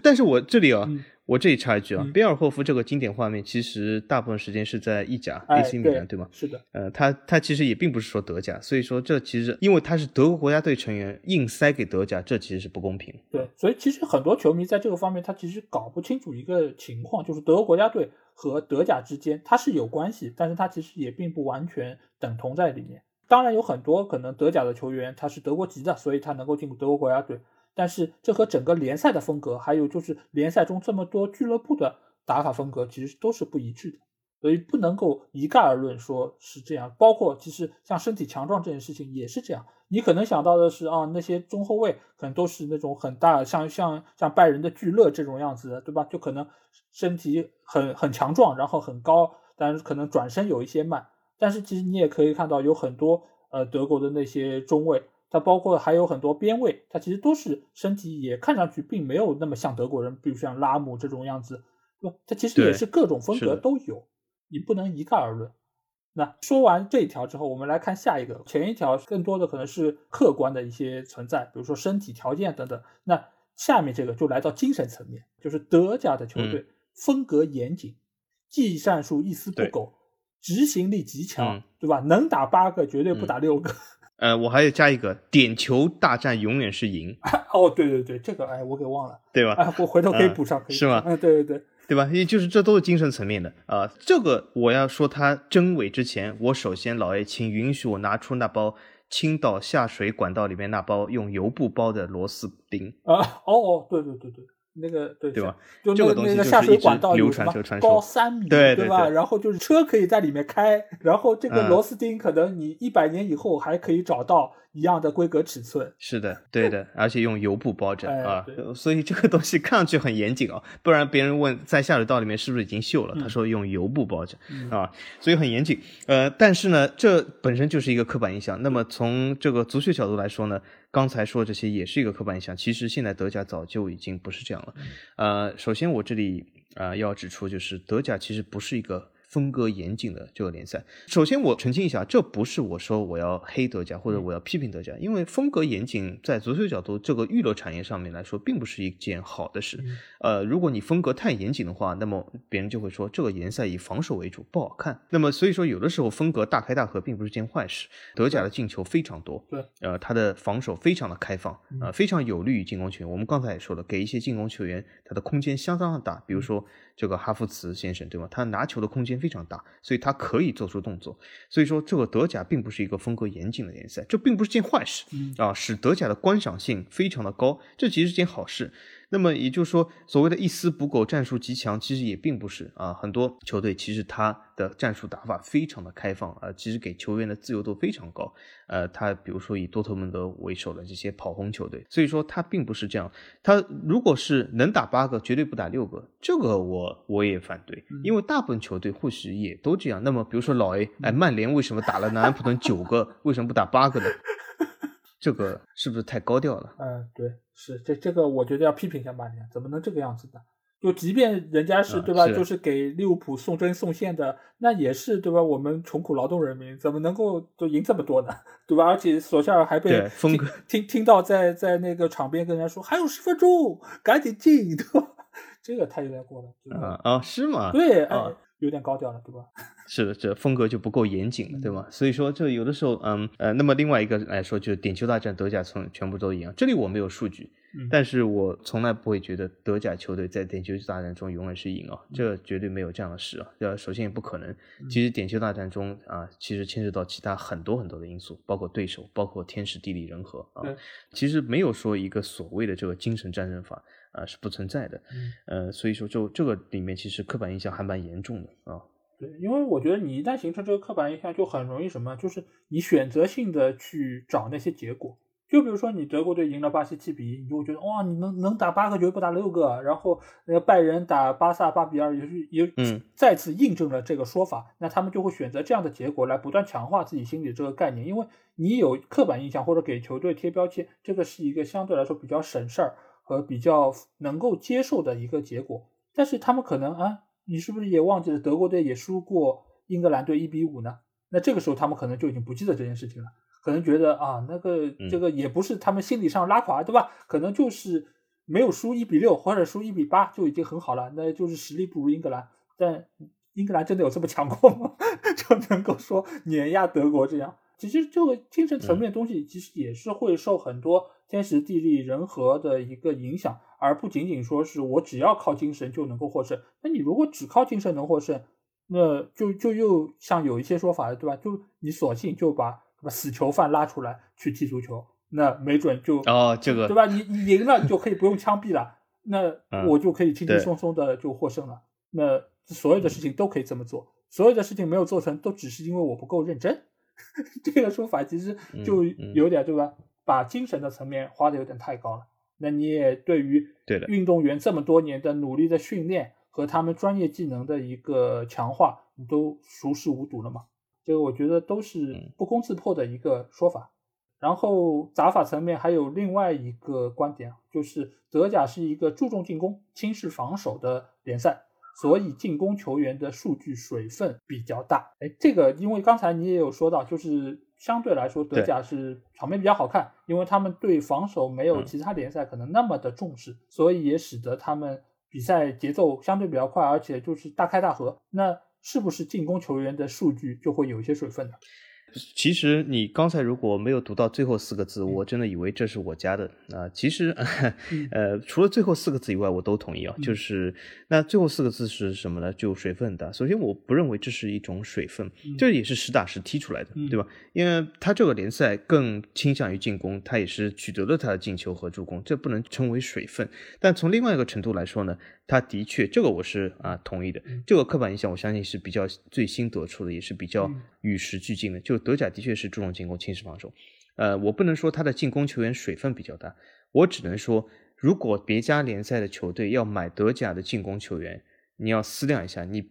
但是我这里啊。我这里插一句啊，贝尔霍夫这个经典画面，其实大部分时间是在意甲 AC 米兰，对吗？是的。呃，他他其实也并不是说德甲，所以说这其实因为他是德国国家队成员，硬塞给德甲，这其实是不公平。对，所以其实很多球迷在这个方面，他其实搞不清楚一个情况，就是德国国家队和德甲之间它是有关系，但是它其实也并不完全等同在里面。当然有很多可能德甲的球员他是德国籍的，所以他能够进入德国国家队。但是这和整个联赛的风格，还有就是联赛中这么多俱乐部的打法风格，其实都是不一致的。所以不能够一概而论说是这样。包括其实像身体强壮这件事情也是这样。你可能想到的是啊，那些中后卫可能都是那种很大，像像像拜仁的聚勒这种样子，对吧？就可能身体很很强壮，然后很高，但是可能转身有一些慢。但是其实你也可以看到有很多呃德国的那些中卫，它包括还有很多边卫，它其实都是身体也看上去并没有那么像德国人，比如像拉姆这种样子，对吧？它其实也是各种风格都有，你不能一概而论。那说完这一条之后，我们来看下一个。前一条更多的可能是客观的一些存在，比如说身体条件等等。那下面这个就来到精神层面，就是德甲的球队风格严谨，技战术一丝不苟，执行力极强，对吧？能打八个，绝对不打六个。呃，我还要加一个，点球大战永远是赢。*laughs* 哦，对对对，这个哎，我给忘了，对吧？哎，我回头可以补上，可以是吗？嗯，对对对。对吧？也就是这都是精神层面的啊。这个我要说它真伪之前，我首先老爷请允许我拿出那包青岛下水管道里面那包用油布包的螺丝钉啊。哦哦，对对对对。那个对对吧？就那个那个下水管道流传高三米，对对吧？然后就是车可以在里面开，然后这个螺丝钉可能你一百年以后还可以找到一样的规格尺寸。是的，对的，而且用油布包着啊，所以这个东西看上去很严谨啊。不然别人问在下水道里面是不是已经锈了，他说用油布包着啊，所以很严谨。呃，但是呢，这本身就是一个刻板印象。那么从这个足球角度来说呢？刚才说这些也是一个刻板印象，其实现在德甲早就已经不是这样了。呃，首先我这里啊要指出，就是德甲其实不是一个。风格严谨的这个联赛，首先我澄清一下，这不是我说我要黑德甲或者我要批评德甲，因为风格严谨在足球角度这个娱乐产业上面来说，并不是一件好的事。呃，如果你风格太严谨的话，那么别人就会说这个联赛以防守为主不好看。那么所以说，有的时候风格大开大合并不是件坏事。德甲的进球非常多，对，呃，他的防守非常的开放，呃，非常有利于进攻球员。我们刚才也说了，给一些进攻球员他的空间相当的大，比如说。这个哈弗茨先生对吗？他拿球的空间非常大，所以他可以做出动作。所以说，这个德甲并不是一个风格严谨的联赛，这并不是件坏事啊，使德甲的观赏性非常的高，这其实是件好事。那么也就是说，所谓的一丝不苟、战术极强，其实也并不是啊。很多球队其实他的战术打法非常的开放啊，其实给球员的自由度非常高。呃，他比如说以多特蒙德为首的这些跑轰球队，所以说他并不是这样。他如果是能打八个，绝对不打六个，这个我我也反对，因为大部分球队或许也都这样。那么比如说老 A，哎，曼联为什么打了南安普顿九个，为什么不打八个呢？这个是不是太高调了？嗯，对，是这这个，我觉得要批评一下曼联，怎么能这个样子呢？就即便人家是对吧，就是给利物浦送针送线的，那也是对吧？我们穷苦劳动人民怎么能够就赢这么多呢？*laughs* 对吧？而且索夏尔还被听听听到在在那个场边跟人家说还有十分钟，赶紧进，*laughs* 对吧？这个太有点过了，啊啊，是吗？对，哎，有点高调了，对吧？*laughs* 是的，这风格就不够严谨了，对吗？所以说，这有的时候，嗯呃，那么另外一个来说，就是点球大战，德甲从全部都一样。这里我没有数据，但是我从来不会觉得德甲球队在点球大战中永远是赢啊，这绝对没有这样的事啊。呃，首先也不可能。其实点球大战中啊，其实牵涉到其他很多很多的因素，包括对手，包括天时地利人和啊。其实没有说一个所谓的这个精神战胜法啊是不存在的。呃，所以说就这个里面其实刻板印象还蛮严重的啊。对，因为我觉得你一旦形成这个刻板印象，就很容易什么，就是你选择性的去找那些结果。就比如说你德国队赢了巴西七比一，你就会觉得哇，你能能打八个球不打六个，然后那个拜仁打巴萨八比二，也是也再次印证了这个说法。那他们就会选择这样的结果来不断强化自己心里这个概念，因为你有刻板印象或者给球队贴标签，这个是一个相对来说比较省事儿和比较能够接受的一个结果。但是他们可能啊。你是不是也忘记了德国队也输过英格兰队一比五呢？那这个时候他们可能就已经不记得这件事情了，可能觉得啊，那个这个也不是他们心理上拉垮，对吧？可能就是没有输一比六或者输一比八就已经很好了，那就是实力不如英格兰。但英格兰真的有这么强过吗？*laughs* 就能够说碾压德国这样？其实这个精神层面东西其实也是会受很多天时地利人和的一个影响。而不仅仅说是我只要靠精神就能够获胜，那你如果只靠精神能获胜，那就就又像有一些说法，对吧？就你索性就把什么死囚犯拉出来去踢足球，那没准就哦这个对吧？你你赢了你就可以不用枪毙了，那我就可以轻轻松松的就获胜了。那所有的事情都可以这么做，所有的事情没有做成，都只是因为我不够认真。*laughs* 这个说法其实就有点对吧？把精神的层面花的有点太高了。那你也对于对的运动员这么多年的努力的训练和他们专业技能的一个强化，你都熟视无睹了嘛？这个我觉得都是不攻自破的一个说法。然后打法层面还有另外一个观点，就是德甲是一个注重进攻、轻视防守的联赛，所以进攻球员的数据水分比较大。哎，这个因为刚才你也有说到，就是。相对来说，德甲是场面比较好看，因为他们对防守没有其他联赛可能那么的重视，所以也使得他们比赛节奏相对比较快，而且就是大开大合。那是不是进攻球员的数据就会有一些水分呢？其实你刚才如果没有读到最后四个字，我真的以为这是我家的啊。其实，*laughs* 呃，除了最后四个字以外，我都同意啊。就是那最后四个字是什么呢？就水分大。首先，我不认为这是一种水分，这也是实打实踢出来的，对吧？因为他这个联赛更倾向于进攻，他也是取得了他的进球和助攻，这不能称为水分。但从另外一个程度来说呢？他的确，这个我是啊同意的。这个刻板印象，我相信是比较最新得出的，也是比较与时俱进的。就德甲的确是注重进攻，轻视防守。呃，我不能说他的进攻球员水分比较大，我只能说，如果别家联赛的球队要买德甲的进攻球员，你要思量一下，你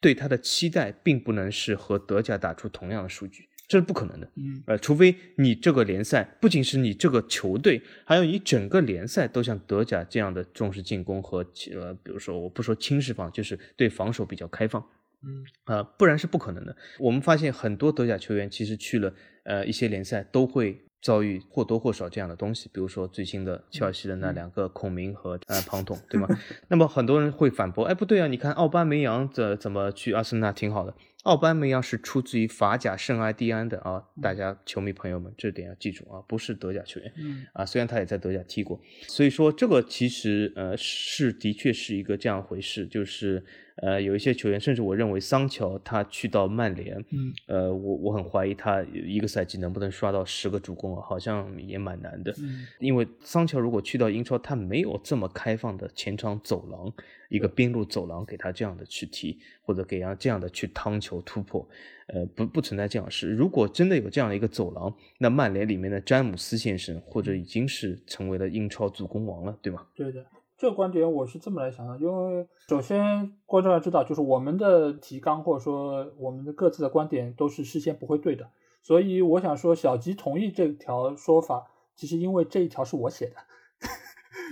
对他的期待并不能是和德甲打出同样的数据。这是不可能的，嗯，呃，除非你这个联赛不仅是你这个球队，还有你整个联赛都像德甲这样的重视进攻和呃，比如说我不说轻视防，就是对防守比较开放，嗯，啊，不然是不可能的。我们发现很多德甲球员其实去了呃一些联赛都会。遭遇或多或少这样的东西，比如说最新的切尔西的那两个孔明和呃庞统，对吗？*laughs* 那么很多人会反驳，哎，不对啊，你看奥巴梅扬怎怎么去阿森纳挺好的？奥巴梅扬是出自于法甲圣埃蒂安的啊，大家球迷朋友们这点要记住啊，不是德甲球员，啊，虽然他也在德甲踢过，所以说这个其实呃是的确是一个这样回事，就是。呃，有一些球员，甚至我认为桑乔他去到曼联，嗯，呃，我我很怀疑他一个赛季能不能刷到十个助攻啊，好像也蛮难的。嗯，因为桑乔如果去到英超，他没有这么开放的前场走廊，一个边路走廊给他这样的去踢，或者给他这样的去趟球突破，呃，不不存在这样的事。如果真的有这样的一个走廊，那曼联里面的詹姆斯先生或者已经是成为了英超助攻王了，对吗？对的。这个观点我是这么来想的，因为首先观众要知道，就是我们的提纲或者说我们的各自的观点都是事先不会对的，所以我想说小吉同意这条说法，其实因为这一条是我写的，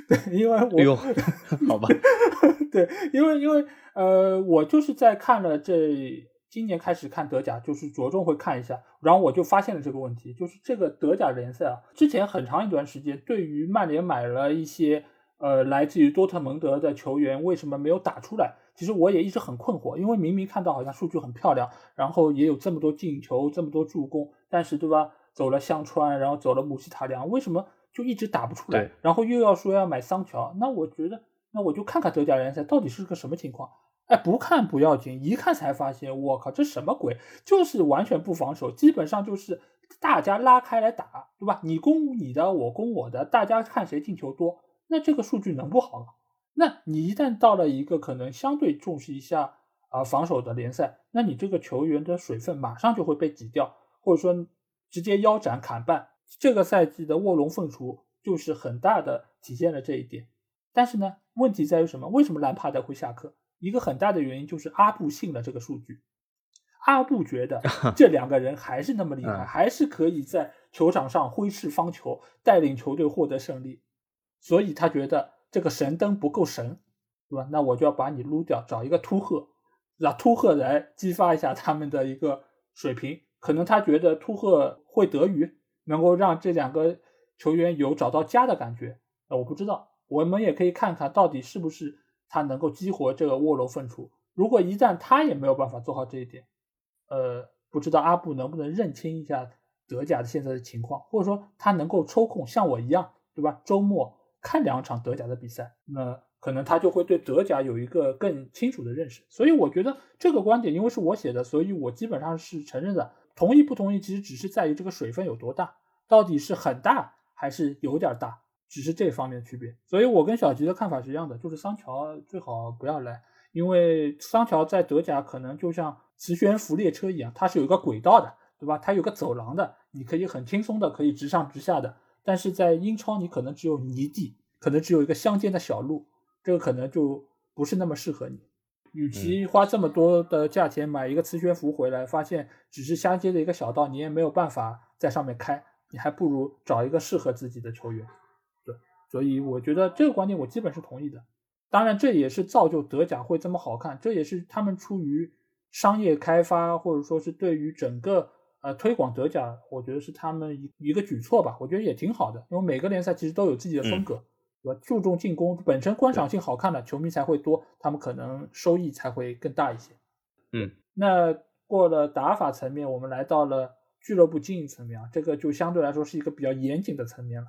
对，因为我，*laughs* 好吧，*laughs* 对，因为因为呃，我就是在看了这今年开始看德甲，就是着重会看一下，然后我就发现了这个问题，就是这个德甲联赛啊，之前很长一段时间对于曼联买了一些。呃，来自于多特蒙德的球员为什么没有打出来？其实我也一直很困惑，因为明明看到好像数据很漂亮，然后也有这么多进球，这么多助攻，但是对吧？走了香川，然后走了姆希塔良，为什么就一直打不出来？然后又要说要买桑乔，那我觉得，那我就看看德甲联赛到底是个什么情况。哎，不看不要紧，一看才发现，我靠，这什么鬼？就是完全不防守，基本上就是大家拉开来打，对吧？你攻你的，我攻我的，大家看谁进球多。那这个数据能不好吗？那你一旦到了一个可能相对重视一下啊防守的联赛，那你这个球员的水分马上就会被挤掉，或者说直接腰斩砍半。这个赛季的卧龙凤雏就是很大的体现了这一点。但是呢，问题在于什么？为什么兰帕德会下课？一个很大的原因就是阿布信了这个数据。阿布觉得 *laughs* 这两个人还是那么厉害，还是可以在球场上挥斥方遒，带领球队获得胜利。所以他觉得这个神灯不够神，对吧？那我就要把你撸掉，找一个秃鹤，让秃鹤来激发一下他们的一个水平。可能他觉得秃鹤会德语，能够让这两个球员有找到家的感觉。呃，我不知道，我们也可以看看到底是不是他能够激活这个卧龙凤雏。如果一旦他也没有办法做好这一点，呃，不知道阿布能不能认清一下德甲的现在的情况，或者说他能够抽空像我一样，对吧？周末。看两场德甲的比赛，那可能他就会对德甲有一个更清楚的认识。所以我觉得这个观点，因为是我写的，所以我基本上是承认的。同意不同意，其实只是在于这个水分有多大，到底是很大还是有点大，只是这方面的区别。所以我跟小吉的看法是一样的，就是桑乔最好不要来，因为桑乔在德甲可能就像磁悬浮列车一样，它是有一个轨道的，对吧？它有个走廊的，你可以很轻松的可以直上直下的。但是在英超，你可能只有泥地，可能只有一个乡间的小路，这个可能就不是那么适合你。与其花这么多的价钱买一个磁悬浮回来，发现只是相接的一个小道，你也没有办法在上面开，你还不如找一个适合自己的球员。对，所以我觉得这个观点我基本是同意的。当然，这也是造就德甲会这么好看，这也是他们出于商业开发或者说是对于整个呃推广德甲，我觉得是他们一一个举措吧。我觉得也挺好的，因为每个联赛其实都有自己的风格。对吧？注重进攻，本身观赏性好看的球迷才会多，他们可能收益才会更大一些。嗯，那过了打法层面，我们来到了俱乐部经营层面啊，这个就相对来说是一个比较严谨的层面了。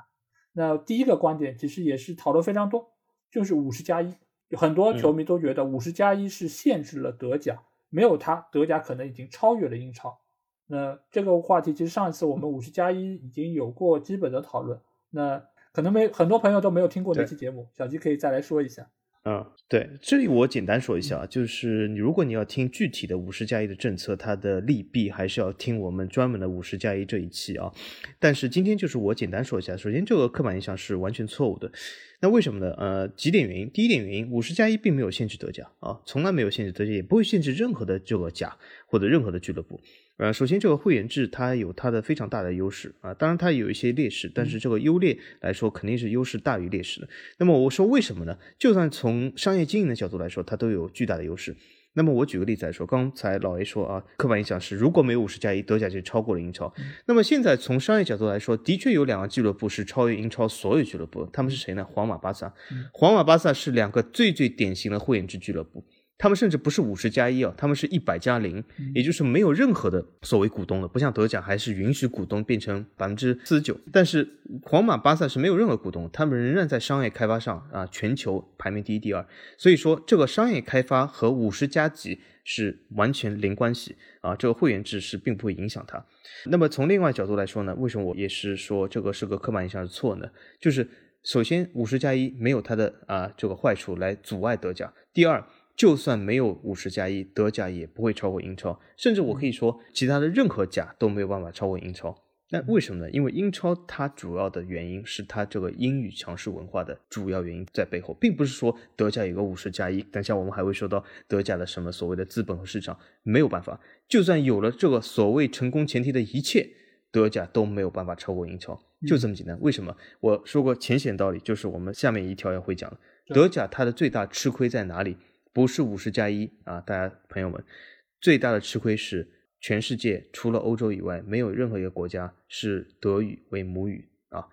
那第一个观点其实也是讨论非常多，就是五十加一，很多球迷都觉得五十加一是限制了德甲，没有它，德甲可能已经超越了英超。那这个话题其实上一次我们五十加一已经有过基本的讨论。那可能没很多朋友都没有听过那期节目，小吉可以再来说一下。嗯，对，这里我简单说一下啊，就是你如果你要听具体的五十加一的政策，它的利弊，还是要听我们专门的五十加一这一期啊。但是今天就是我简单说一下，首先这个刻板印象是完全错误的。那为什么呢？呃，几点原因？第一点原因，五十加一并没有限制德甲啊，从来没有限制德甲，也不会限制任何的这个甲或者任何的俱乐部。呃，首先这个会员制它有它的非常大的优势啊，当然它有一些劣势，但是这个优劣来说肯定是优势大于劣势的。那么我说为什么呢？就算从商业经营的角度来说，它都有巨大的优势。那么我举个例子来说，刚才老 A 说啊，刻板印象是如果没有五十加一，德甲就超过了英超。那么现在从商业角度来说，的确有两个俱乐部是超越英超所有俱乐部，他们是谁呢？皇马、巴萨。皇马、巴萨是两个最最典型的会员制俱乐部。他们甚至不是五十加一啊，他们是一百加零，也就是没有任何的所谓股东了，不像德甲还是允许股东变成百分之四十九，但是皇马、巴萨是没有任何股东，他们仍然在商业开发上啊全球排名第一、第二，所以说这个商业开发和五十加几是完全零关系啊，这个会员制是并不会影响它。那么从另外角度来说呢，为什么我也是说这个是个刻板印象是错呢？就是首先五十加一没有它的啊这个坏处来阻碍德甲，第二。就算没有五十加一，德甲也不会超过英超，甚至我可以说，其他的任何甲都没有办法超过英超。那为什么呢？因为英超它主要的原因是它这个英语强势文化的主要原因在背后，并不是说德甲有个五十加一。等下我们还会说到德甲的什么所谓的资本和市场，没有办法。就算有了这个所谓成功前提的一切，德甲都没有办法超过英超，就这么简单。为什么？我说过浅显道理，就是我们下面一条要会讲了，德甲它的最大吃亏在哪里？不是五十加一啊，大家朋友们，最大的吃亏是全世界除了欧洲以外，没有任何一个国家是德语为母语啊，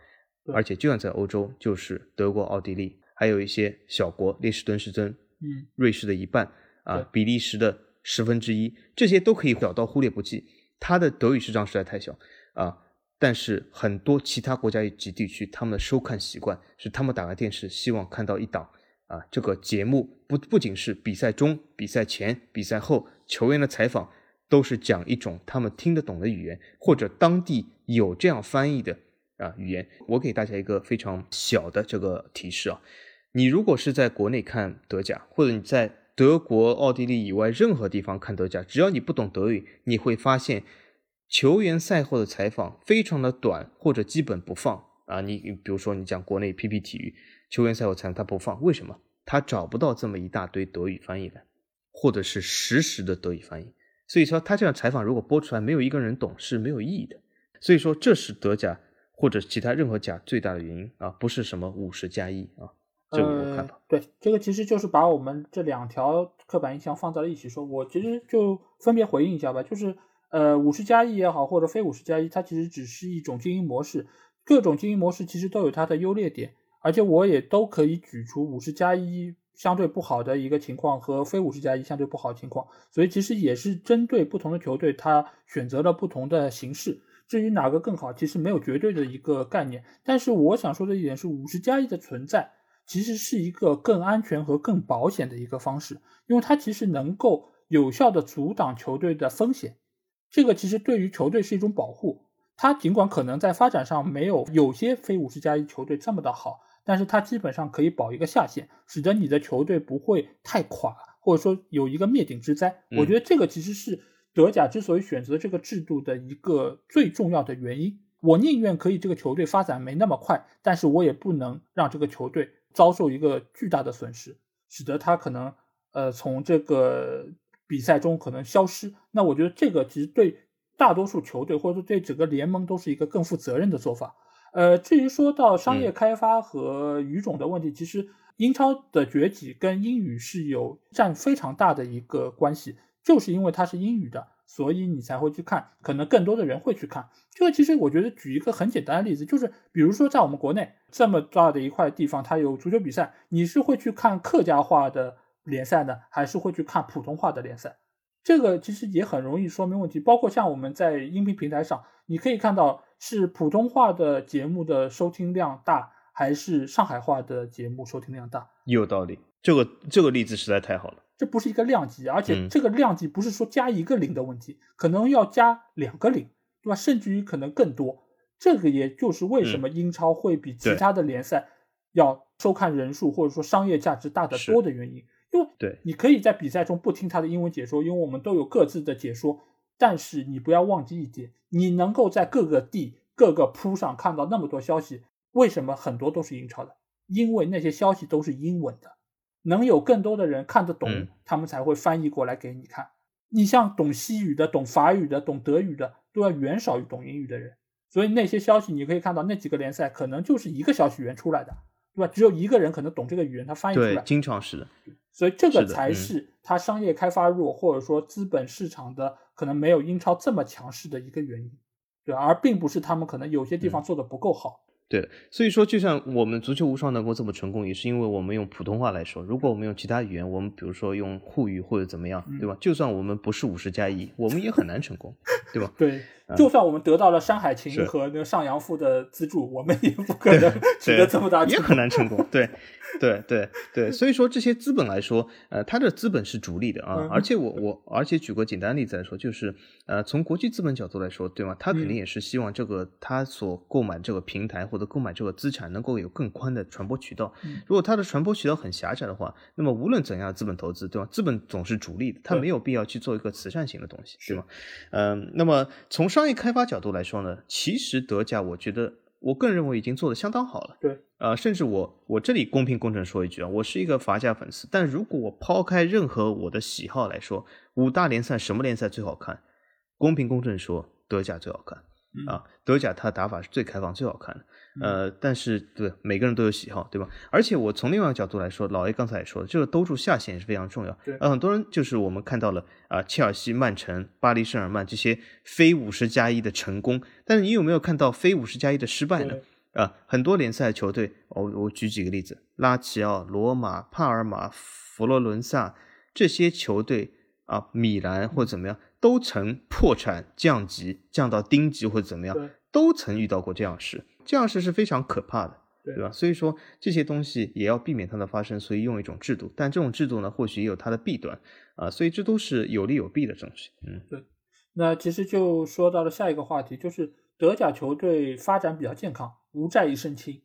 而且就算在欧洲，就是德国、奥地利，还有一些小国，列士敦士登，嗯，瑞士的一半啊，比利时的十分之一，这些都可以小到忽略不计。它的德语市场实在太小啊，但是很多其他国家以及地区，他们的收看习惯是他们打开电视希望看到一档。啊，这个节目不不仅是比赛中、比赛前、比赛后球员的采访，都是讲一种他们听得懂的语言，或者当地有这样翻译的啊语言。我给大家一个非常小的这个提示啊，你如果是在国内看德甲，或者你在德国、奥地利以外任何地方看德甲，只要你不懂德语，你会发现球员赛后的采访非常的短，或者基本不放啊。你比如说你讲国内 PP 体育。球员赛后采访他不放，为什么？他找不到这么一大堆德语翻译的，或者是实时的德语翻译。所以说他这样采访如果播出来，没有一个人懂是没有意义的。所以说这是德甲或者其他任何甲最大的原因啊，不是什么五十加一啊。这个我看法。对，这个其实就是把我们这两条刻板印象放在了一起说。我其实就分别回应一下吧，就是呃五十加一也好，或者非五十加一，它其实只是一种经营模式，各种经营模式其实都有它的优劣点。而且我也都可以举出五十加一相对不好的一个情况和非五十加一相对不好的情况，所以其实也是针对不同的球队，他选择了不同的形式。至于哪个更好，其实没有绝对的一个概念。但是我想说的一点是，五十加一的存在其实是一个更安全和更保险的一个方式，因为它其实能够有效的阻挡球队的风险。这个其实对于球队是一种保护。它尽管可能在发展上没有有些非五十加一球队这么的好。但是它基本上可以保一个下限，使得你的球队不会太垮，或者说有一个灭顶之灾。我觉得这个其实是德甲之所以选择这个制度的一个最重要的原因。我宁愿可以这个球队发展没那么快，但是我也不能让这个球队遭受一个巨大的损失，使得他可能呃从这个比赛中可能消失。那我觉得这个其实对大多数球队或者说对整个联盟都是一个更负责任的做法。呃，至于说到商业开发和语种的问题，其实英超的崛起跟英语是有占非常大的一个关系，就是因为它是英语的。所以你才会去看，可能更多的人会去看。这个其实我觉得举一个很简单的例子，就是比如说在我们国内这么大的一块地方，它有足球比赛，你是会去看客家话的联赛呢，还是会去看普通话的联赛？这个其实也很容易说明问题。包括像我们在音频平台上，你可以看到是普通话的节目的收听量大，还是上海话的节目收听量大？有道理，这个这个例子实在太好了。这不是一个量级，而且这个量级不是说加一个零的问题，可能要加两个零，对吧？甚至于可能更多。这个也就是为什么英超会比其他的联赛要收看人数或者说商业价值大得多的原因。因为对，你可以在比赛中不听他的英文解说，因为我们都有各自的解说。但是你不要忘记一点，你能够在各个地、各个铺上看到那么多消息，为什么很多都是英超的？因为那些消息都是英文的。能有更多的人看得懂，他们才会翻译过来给你看。你像懂西语的、懂法语的、懂德语的，都要远少于懂英语的人。所以那些消息你可以看到，那几个联赛可能就是一个消息源出来的，对吧？只有一个人可能懂这个语言，他翻译出来。经常是的。所以这个才是他商业开发弱，或者说资本市场的可能没有英超这么强势的一个原因，对，而并不是他们可能有些地方做的不够好。对，所以说，就像我们足球无双能够这么成功，也是因为我们用普通话来说。如果我们用其他语言，我们比如说用沪语或者怎么样，对吧？就算我们不是五十加一，我们也很难成功，对吧？对，就算我们得到了《山海情》和那个上阳赋的资助，我们也不可能取得这么大，也很难成功。*laughs* 对，对，对，对。所以说，这些资本来说，呃，它的资本是逐利的啊。而且我我，而且举个简单例子来说，就是呃，从国际资本角度来说，对吗？他肯定也是希望这个他所购买这个平台。或者购买这个资产能够有更宽的传播渠道。如果它的传播渠道很狭窄的话，那么无论怎样资本投资，对吧？资本总是逐利的，他没有必要去做一个慈善型的东西，对吗？嗯，那么从商业开发角度来说呢，其实德甲我觉得我个人认为已经做的相当好了。对，呃，甚至我我这里公平公正说一句啊，我是一个法甲粉丝，但如果我抛开任何我的喜好来说，五大联赛什么联赛最好看？公平公正说，德甲最好看啊，德甲它打法是最开放、最好看的。呃，但是对每个人都有喜好，对吧？而且我从另外一个角度来说，老 A 刚才也说了，这个兜住下限也是非常重要。对，呃，很多人就是我们看到了啊，切尔西、曼城、巴黎圣日耳曼这些非五十加一的成功，但是你有没有看到非五十加一的失败呢？啊，很多联赛球队，我我举几个例子，拉齐奥、罗马、帕尔马、佛罗伦萨这些球队啊，米兰或者怎么样，都曾破产、降级、降到丁级或者怎么样，都曾遇到过这样事。这样是是非常可怕的，对吧？所以说这些东西也要避免它的发生，所以用一种制度。但这种制度呢，或许也有它的弊端啊，所以这都是有利有弊的东西。嗯，对。那其实就说到了下一个话题，就是德甲球队发展比较健康，无债一身轻。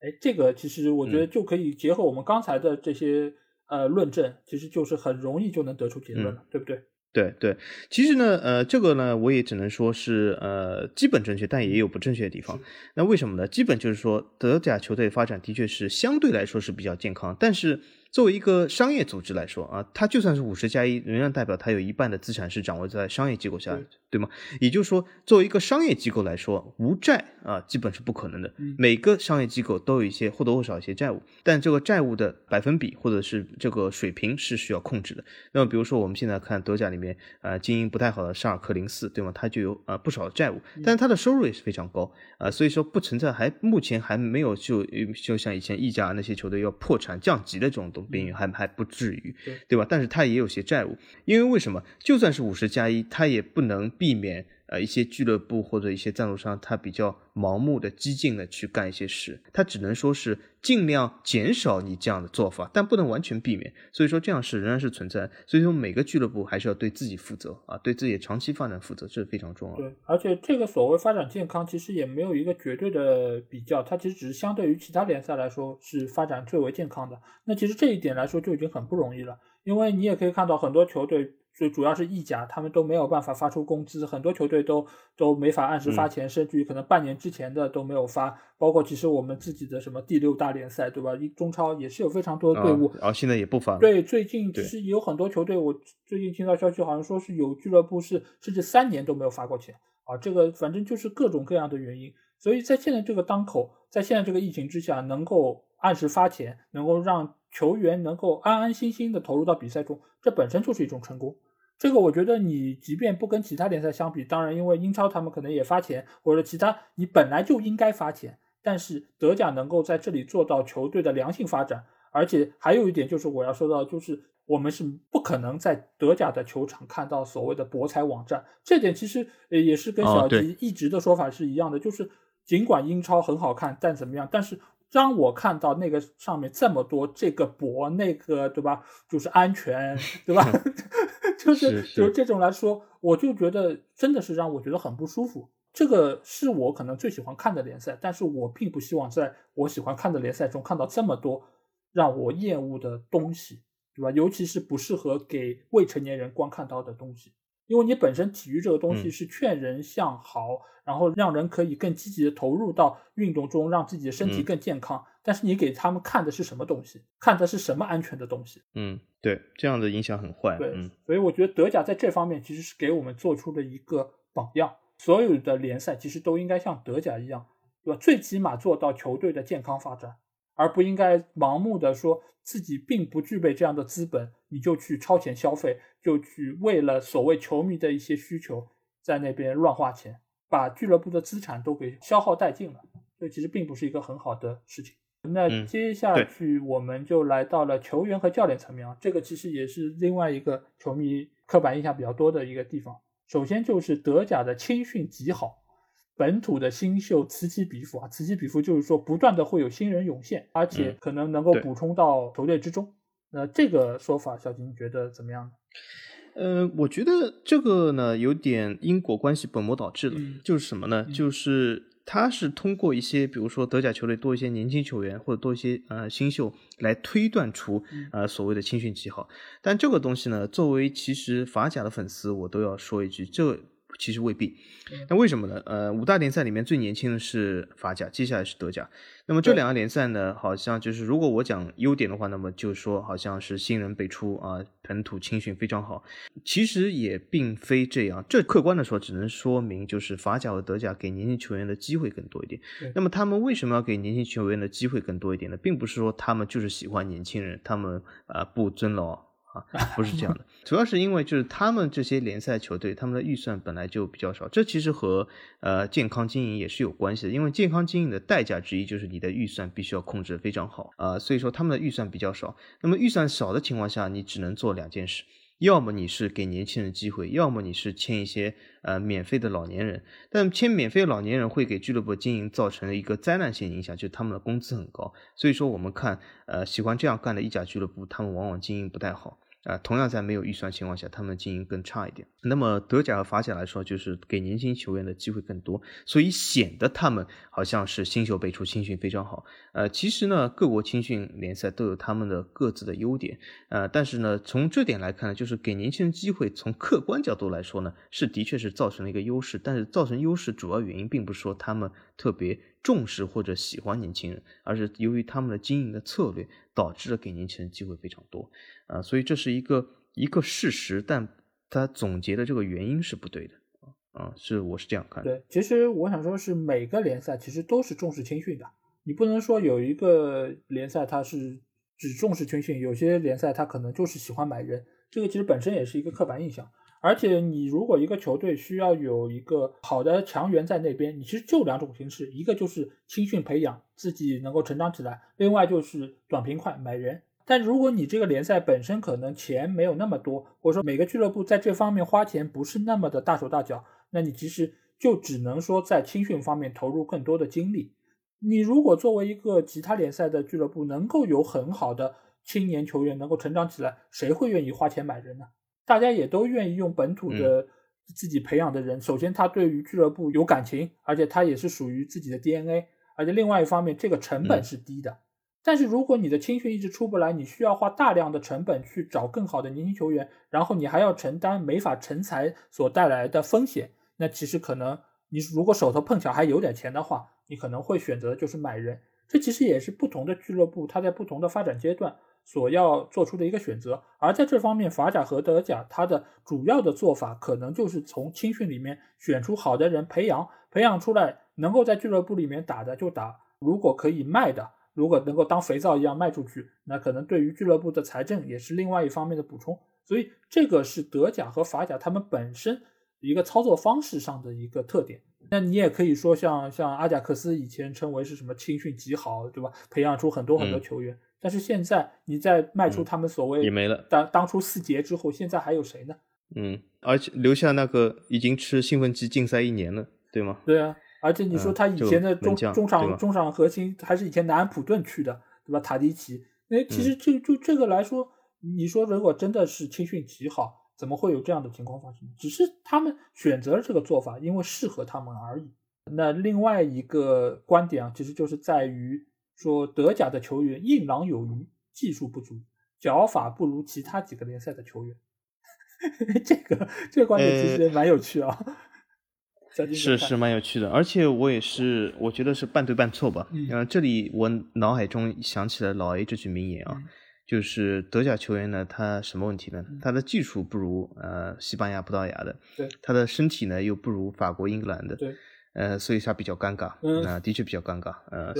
哎，这个其实我觉得就可以结合我们刚才的这些呃论证，其实就是很容易就能得出结论了，对不对？对对，其实呢，呃，这个呢，我也只能说是呃基本正确，但也有不正确的地方。那为什么呢？基本就是说，德甲球队发展的确是相对来说是比较健康，但是。作为一个商业组织来说啊，它就算是五十加一，仍然代表它有一半的资产是掌握在商业机构下，对吗？也就是说，作为一个商业机构来说，无债啊，基本是不可能的。每个商业机构都有一些或多或少一些债务，但这个债务的百分比或者是这个水平是需要控制的。那么，比如说我们现在看德甲里面啊，经营不太好的沙尔克零四，对吗？它就有啊不少的债务，但是它的收入也是非常高啊，所以说不存在，还目前还没有就就像以前意甲那些球队要破产降级的这种东。边缘还还不至于，对吧？但是他也有些债务，因为为什么？就算是五十加一，他也不能避免。呃，一些俱乐部或者一些赞助商，他比较盲目的、激进的去干一些事，他只能说是尽量减少你这样的做法，但不能完全避免。所以说这样事仍然是存在。所以说每个俱乐部还是要对自己负责啊，对自己的长期发展负责，这是非常重要的。对，而且这个所谓发展健康，其实也没有一个绝对的比较，它其实只是相对于其他联赛来说是发展最为健康的。那其实这一点来说就已经很不容易了。因为你也可以看到很多球队。最主要是意甲，他们都没有办法发出工资，很多球队都都没法按时发钱，甚至于可能半年之前的都没有发。包括其实我们自己的什么第六大联赛，对吧？中超也是有非常多的队伍，然后现在也不发。对，最近其实有很多球队，我最近听到消息，好像说是有俱乐部是甚至三年都没有发过钱啊。这个反正就是各种各样的原因，所以在现在这个当口，在现在这个疫情之下，能够按时发钱，能够让球员能够安安心心的投入到比赛中，这本身就是一种成功。这个我觉得你即便不跟其他联赛相比，当然因为英超他们可能也发钱，或者其他你本来就应该发钱，但是德甲能够在这里做到球队的良性发展，而且还有一点就是我要说到，就是我们是不可能在德甲的球场看到所谓的博彩网站，这点其实呃也是跟小吉一直的说法是一样的，就是尽管英超很好看，但怎么样，但是。当我看到那个上面这么多这个博那个对吧，就是安全对吧，*laughs* *laughs* 就是就这种来说，我就觉得真的是让我觉得很不舒服。这个是我可能最喜欢看的联赛，但是我并不希望在我喜欢看的联赛中看到这么多让我厌恶的东西，对吧？尤其是不适合给未成年人观看到的东西。因为你本身体育这个东西是劝人向好，然后让人可以更积极的投入到运动中，让自己的身体更健康。但是你给他们看的是什么东西？看的是什么安全的东西？嗯，对，这样的影响很坏。对，所以我觉得德甲在这方面其实是给我们做出了一个榜样。所有的联赛其实都应该像德甲一样，对吧？最起码做到球队的健康发展。而不应该盲目的说自己并不具备这样的资本，你就去超前消费，就去为了所谓球迷的一些需求，在那边乱花钱，把俱乐部的资产都给消耗殆尽了。这其实并不是一个很好的事情。那接下去我们就来到了球员和教练层面啊，这个其实也是另外一个球迷刻板印象比较多的一个地方。首先就是德甲的青训极好。本土的新秀此起彼伏啊，此起彼伏就是说不断的会有新人涌现，而且可能能够补充到球队之中。那这个说法，小金觉得怎么样？呃，我觉得这个呢有点因果关系本末倒置了。就是什么呢？就是他是通过一些，比如说德甲球队多一些年轻球员，或者多一些呃新秀来推断出呃所谓的青训旗号。但这个东西呢，作为其实法甲的粉丝，我都要说一句，这。其实未必，那为什么呢？呃，五大联赛里面最年轻的是法甲，接下来是德甲。那么这两个联赛呢，好像就是如果我讲优点的话，那么就说好像是新人辈出啊，本土青训非常好。其实也并非这样，这客观的说，只能说明就是法甲和德甲给年轻球员的机会更多一点。那么他们为什么要给年轻球员的机会更多一点呢？并不是说他们就是喜欢年轻人，他们啊不尊老。啊，不是这样的，主要是因为就是他们这些联赛球队，他们的预算本来就比较少，这其实和呃健康经营也是有关系的，因为健康经营的代价之一就是你的预算必须要控制的非常好啊，所以说他们的预算比较少。那么预算少的情况下，你只能做两件事，要么你是给年轻人机会，要么你是签一些呃免费的老年人。但签免费老年人会给俱乐部经营造成一个灾难性影响，就是他们的工资很高。所以说我们看呃喜欢这样干的意甲俱乐部，他们往往经营不太好。啊，同样在没有预算情况下，他们经营更差一点。那么德甲和法甲来说，就是给年轻球员的机会更多，所以显得他们好像是新秀辈出，青训非常好。呃，其实呢，各国青训联赛都有他们的各自的优点。呃，但是呢，从这点来看呢，就是给年轻人机会，从客观角度来说呢，是的确是造成了一个优势。但是造成优势主要原因，并不是说他们特别重视或者喜欢年轻人，而是由于他们的经营的策略导致了给年轻人机会非常多。啊，所以这是一个一个事实，但他总结的这个原因是不对的啊，是我是这样看。对，其实我想说，是每个联赛其实都是重视青训的，你不能说有一个联赛它是只重视青训，有些联赛它可能就是喜欢买人，这个其实本身也是一个刻板印象。而且你如果一个球队需要有一个好的强援在那边，你其实就两种形式，一个就是青训培养自己能够成长起来，另外就是短平快买人。但如果你这个联赛本身可能钱没有那么多，或者说每个俱乐部在这方面花钱不是那么的大手大脚，那你其实就只能说在青训方面投入更多的精力。你如果作为一个其他联赛的俱乐部，能够有很好的青年球员能够成长起来，谁会愿意花钱买人呢？大家也都愿意用本土的自己培养的人。首先，他对于俱乐部有感情，而且他也是属于自己的 DNA，而且另外一方面，这个成本是低的。但是如果你的青训一直出不来，你需要花大量的成本去找更好的年轻球员，然后你还要承担没法成才所带来的风险，那其实可能你如果手头碰巧还有点钱的话，你可能会选择就是买人。这其实也是不同的俱乐部它在不同的发展阶段所要做出的一个选择。而在这方面，法甲和德甲它的主要的做法可能就是从青训里面选出好的人培养，培养出来能够在俱乐部里面打的就打，如果可以卖的，如果能够当肥皂一样卖出去，那可能对于俱乐部的财政也是另外一方面的补充。所以这个是德甲和法甲他们本身一个操作方式上的一个特点。那你也可以说，像像阿贾克斯以前称为是什么青训极好，对吧？培养出很多很多球员。但是现在你在卖出他们所谓也没了。当当初四杰之后，现在还有谁呢？嗯，而且留下那个已经吃兴奋剂禁赛一年了，对吗？对啊，而且你说他以前的中中场中场核心还是以前南安普顿去的，对吧？塔迪奇。那其实就就这个来说，你说如果真的是青训极好。怎么会有这样的情况发生？只是他们选择了这个做法，因为适合他们而已。那另外一个观点啊，其实就是在于说，德甲的球员硬朗有余，技术不足，脚法不如其他几个联赛的球员。*laughs* 这个这个观点其实蛮有趣啊。是是蛮有趣的，而且我也是，我觉得是半对半错吧。嗯，这里我脑海中想起了老 A 这句名言啊。就是德甲球员呢，他什么问题呢？他的技术不如呃西班牙、葡萄牙的，对，他的身体呢又不如法国、英格兰的，对，呃，所以他比较尴尬，啊，的确比较尴尬，呃，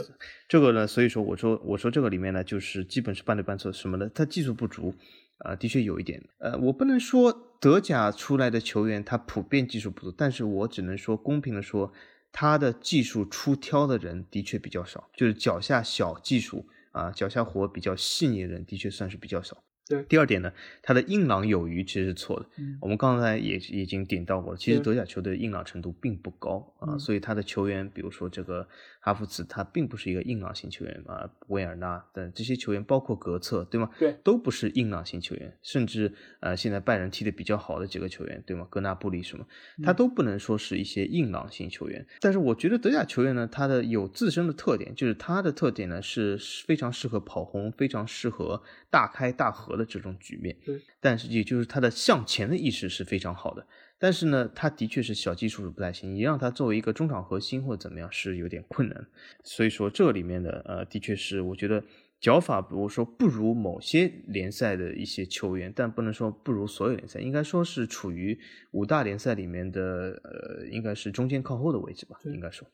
这个呢，所以说我说我说这个里面呢，就是基本是半对半错，什么呢？他技术不足，啊，的确有一点，呃，我不能说德甲出来的球员他普遍技术不足，但是我只能说公平的说，他的技术出挑的人的确比较少，就是脚下小技术。啊，脚下活比较细腻的人的确算是比较少。对，第二点呢，他的硬朗有余其实是错的。嗯，我们刚才也已经点到过了，其实德甲球队硬朗程度并不高啊，所以他的球员，比如说这个哈弗茨，他并不是一个硬朗型球员啊，维尔纳等这些球员，包括格策，对吗？对，都不是硬朗型球员，甚至呃，现在拜仁踢的比较好的几个球员，对吗？格纳布里什么，他都不能说是一些硬朗型球员。但是我觉得德甲球员呢，他的有自身的特点，就是他的特点呢是非常适合跑轰，非常适合大开大合。的这种局面，但是也就是他的向前的意识是非常好的，但是呢，他的确是小技术是不太行，你让他作为一个中场核心或者怎么样是有点困难，所以说这里面的呃，的确是我觉得脚法，比如说不如某些联赛的一些球员，但不能说不如所有联赛，应该说是处于五大联赛里面的呃，应该是中间靠后的位置吧，应该说。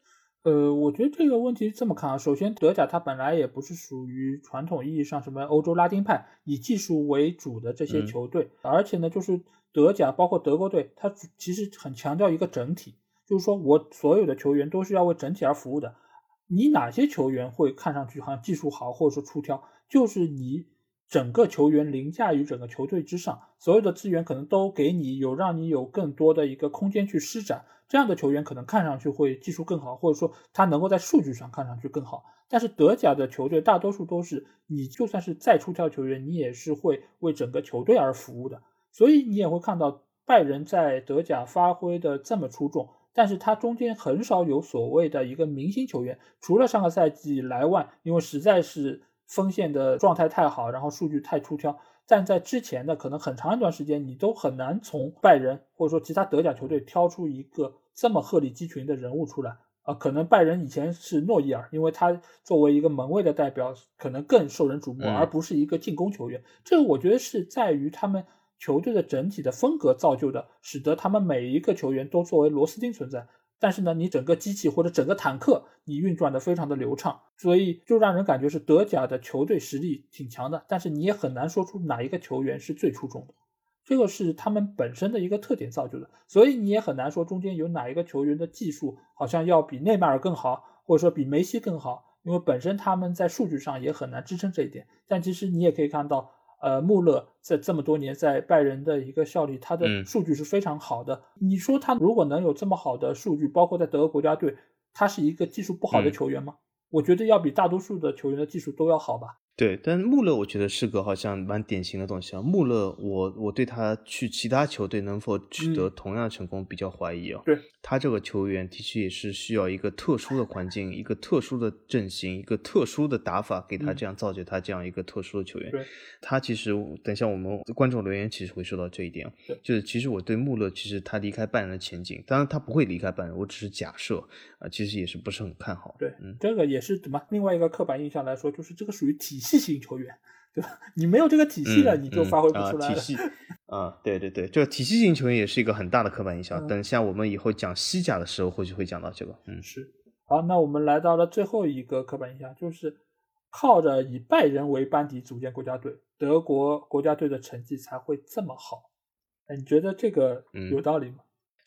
呃，我觉得这个问题这么看啊，首先德甲它本来也不是属于传统意义上什么欧洲拉丁派以技术为主的这些球队，而且呢，就是德甲包括德国队，它其实很强调一个整体，就是说我所有的球员都是要为整体而服务的。你哪些球员会看上去好像技术好或者说出挑，就是你。整个球员凌驾于整个球队之上，所有的资源可能都给你，有让你有更多的一个空间去施展。这样的球员可能看上去会技术更好，或者说他能够在数据上看上去更好。但是德甲的球队大多数都是，你就算是再出挑球员，你也是会为整个球队而服务的。所以你也会看到拜仁在德甲发挥的这么出众，但是他中间很少有所谓的一个明星球员，除了上个赛季莱万，因为实在是。锋线的状态太好，然后数据太出挑，但在之前的可能很长一段时间，你都很难从拜仁或者说其他德甲球队挑出一个这么鹤立鸡群的人物出来啊。可能拜仁以前是诺伊尔，因为他作为一个门卫的代表，可能更受人瞩目，而不是一个进攻球员。这个我觉得是在于他们球队的整体的风格造就的，使得他们每一个球员都作为螺丝钉存在。但是呢，你整个机器或者整个坦克，你运转的非常的流畅，所以就让人感觉是德甲的球队实力挺强的。但是你也很难说出哪一个球员是最出众的，这个是他们本身的一个特点造就的。所以你也很难说中间有哪一个球员的技术好像要比内马尔更好，或者说比梅西更好，因为本身他们在数据上也很难支撑这一点。但其实你也可以看到。呃，穆勒在这么多年在拜仁的一个效力，他的数据是非常好的。你说他如果能有这么好的数据，包括在德国国家队，他是一个技术不好的球员吗？我觉得要比大多数的球员的技术都要好吧。对，但穆勒我觉得是个好像蛮典型的东西啊。穆勒，我我对他去其他球队能否取得同样的成功比较怀疑啊。对他这个球员的确也是需要一个特殊的环境、一个特殊的阵型、一个特殊的打法，给他这样造就他这样一个特殊的球员。对，他其实等一下我们观众留言其实会说到这一点啊，就是其实我对穆勒其实他离开拜仁的前景，当然他不会离开拜仁，我只是假设啊，其实也是不是很看好。对，嗯，这个也是怎么另外一个刻板印象来说，就是这个属于体系型球员，对吧？你没有这个体系了，嗯你就发挥不嗯出来了。啊体系啊，对对对，这个体系型球员也是一个很大的刻板印象。嗯等下我们以后讲西甲的时候，或许会讲到这个。嗯，是。好，那我们来到了最后一个刻板印象，就是靠着以拜仁为班底组建国家队，德国国家队的成绩才会这么好。哎，你觉得这个嗯有道理吗？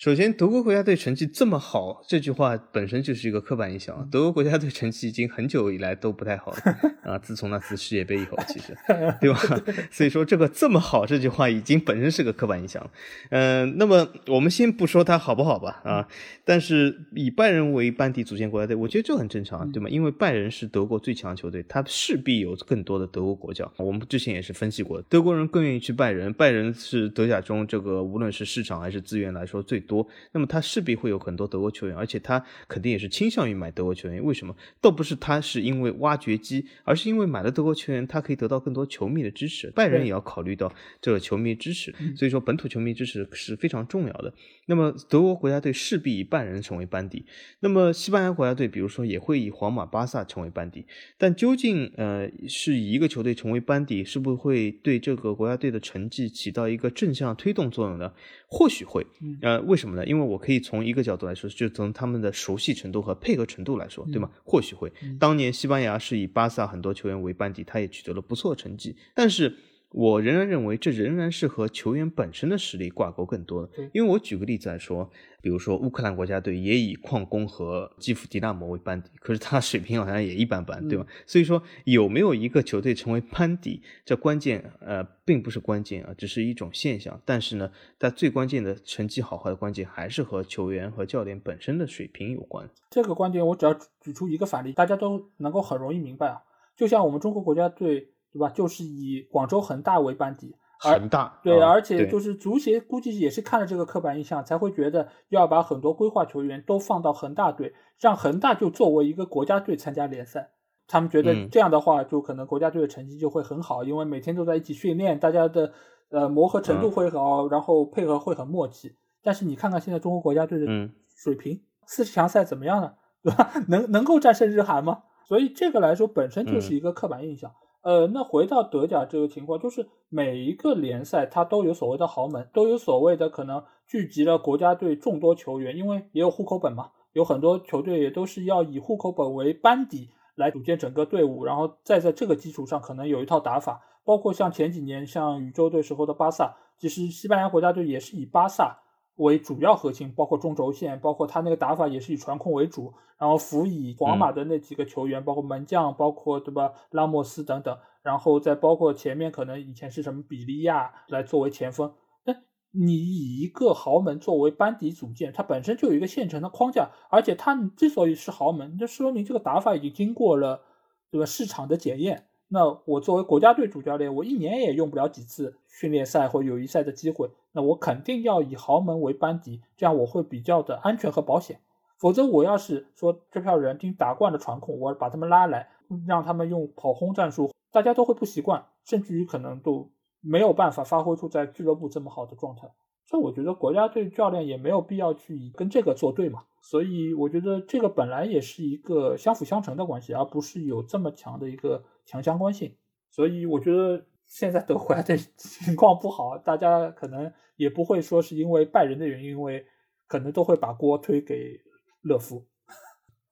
首先，德国国家队成绩这么好，这句话本身就是一个刻板印象啊。德国国家队成绩已经很久以来都不太好了 *laughs* 啊，自从那次世界杯以后，其实 *laughs* 对吧？*laughs* 所以说这个这么好这句话已经本身是个刻板印象。嗯、那么我们先不说它好不好吧啊，但是以拜仁为班底组建国家队，我觉得这很正常啊，对吗？因为拜仁是德国最强球队，他势必有更多的德国国脚。我们之前也是分析过，德国人更愿意去拜仁，拜仁是德甲中这个无论是市场还是资源来说最多，那么他势必会有很多德国球员，而且他肯定也是倾向于买德国球员。为什么？倒不是他是因为挖掘机，而是因为买了德国球员，他可以得到更多球迷的支持。拜仁也要考虑到这个球迷支持，嗯所以说本土球迷支持是非常重要的。那么德国国家队势必以拜仁成为班底，那么西班牙国家队，比如说也会以皇马、巴萨成为班底，但究竟呃是以一个球队成为班底，是不是会对这个国家队的成绩起到一个正向推动作用呢？或许会嗯，呃，为什么呢？因为我可以从一个角度来说，就从他们的熟悉程度和配合程度来说，对吗？或许会嗯。当年西班牙是以巴萨很多球员为班底，他也取得了不错的成绩，但是。我仍然认为，这仍然是和球员本身的实力挂钩更多的对。因为我举个例子来说，比如说乌克兰国家队也以矿工和基辅迪纳摩为班底，可是他水平好像也一般般，对吧？所以说有没有一个球队成为班底，这关键呃并不是关键啊，只是一种现象。但是呢，它最关键的成绩好坏的关键还是和球员和教练本身的水平有关。这个观点我只要举出一个反例，大家都能够很容易明白啊。就像我们中国国家队，对吧？就是以广州恒大为班底，而恒大对，啊而且就是足协估计也是看了这个刻板印象，才会觉得要把很多规划球员都放到恒大队，让恒大就作为一个国家队参加联赛。他们觉得嗯这样的话，就可能国家队的成绩就会很好，因为每天都在一起训练，大家的呃磨合程度嗯会好，然后配合会很默契。但是你看看现在中国国家队的嗯水平，四十强赛怎么样呢？*laughs* 对吧？能能够战胜日韩吗？所以这个来说本身就是一个刻板印象。呃，那回到德甲这个情况，就是每一个联赛它都有所谓的豪门，都有所谓的可能聚集了国家队众多球员，因为也有户口本嘛，有很多球队也都是要以户口本为班底来组建整个队伍，然后再在这个基础上可能有一套打法，包括像前几年像宇宙队时候的巴萨，其实西班牙国家队也是以巴萨为主要核心，包括中轴线，包括他那个打法也是以传控为主，然后辅以皇马的那几个球员，包括门将，包括对吧拉莫斯等等，然后再包括前面可能以前是什么比利亚来作为前锋。那你以一个豪门作为班底组建，它本身就有一个现成的框架，而且它之所以是豪门，这说明这个打法已经经过了对吧市场的检验。那我作为国家队主教练，我一年也用不了几次训练赛或友谊赛的机会，那我肯定要以豪门为班底，这样我会比较的安全和保险。否则，我要是说这票人听打惯了传控，我把他们拉来，让他们用跑轰战术，大家都会不习惯，甚至于可能都没有办法发挥出在俱乐部这么好的状态。所以我觉得国家队教练也没有必要去跟这个作对嘛。所以我觉得这个本来也是一个相辅相成的关系，而不是有这么强的一个强相关性。所以我觉得现在德怀的 *laughs* 情况不好，大家可能也不会说是因为拜仁的原因，因为可能都会把锅推给勒夫。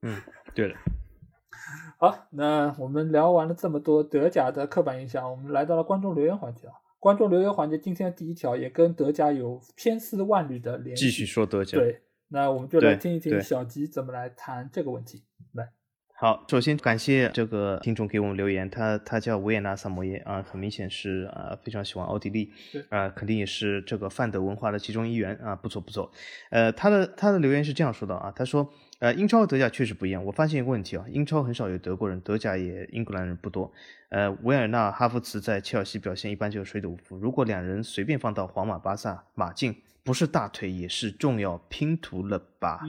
嗯，对的。*laughs* 好，那我们聊完了这么多德甲的刻板印象，我们来到了观众留言环节啊。观众留言环节，今天的第一条也跟德甲有千丝万缕的联系。继续说德甲。对，那我们就来听一听小吉怎么来谈这个问题。来，好，首先感谢这个听众给我们留言，他他叫维也纳萨摩耶啊，很明显是啊非常喜欢奥地利对，啊肯定也是这个范德文化的其中一员啊，不错不错。呃，他的他的留言是这样说的啊，他说呃，英超和德甲确实不一样。我发现一个问题啊，英超很少有德国人，德甲也英格兰人不多。呃，维尔纳、哈弗茨在切尔西表现一般，就是水土不服。如果两人随便放到皇马、巴萨，马竞不是大腿也是重要拼图了吧？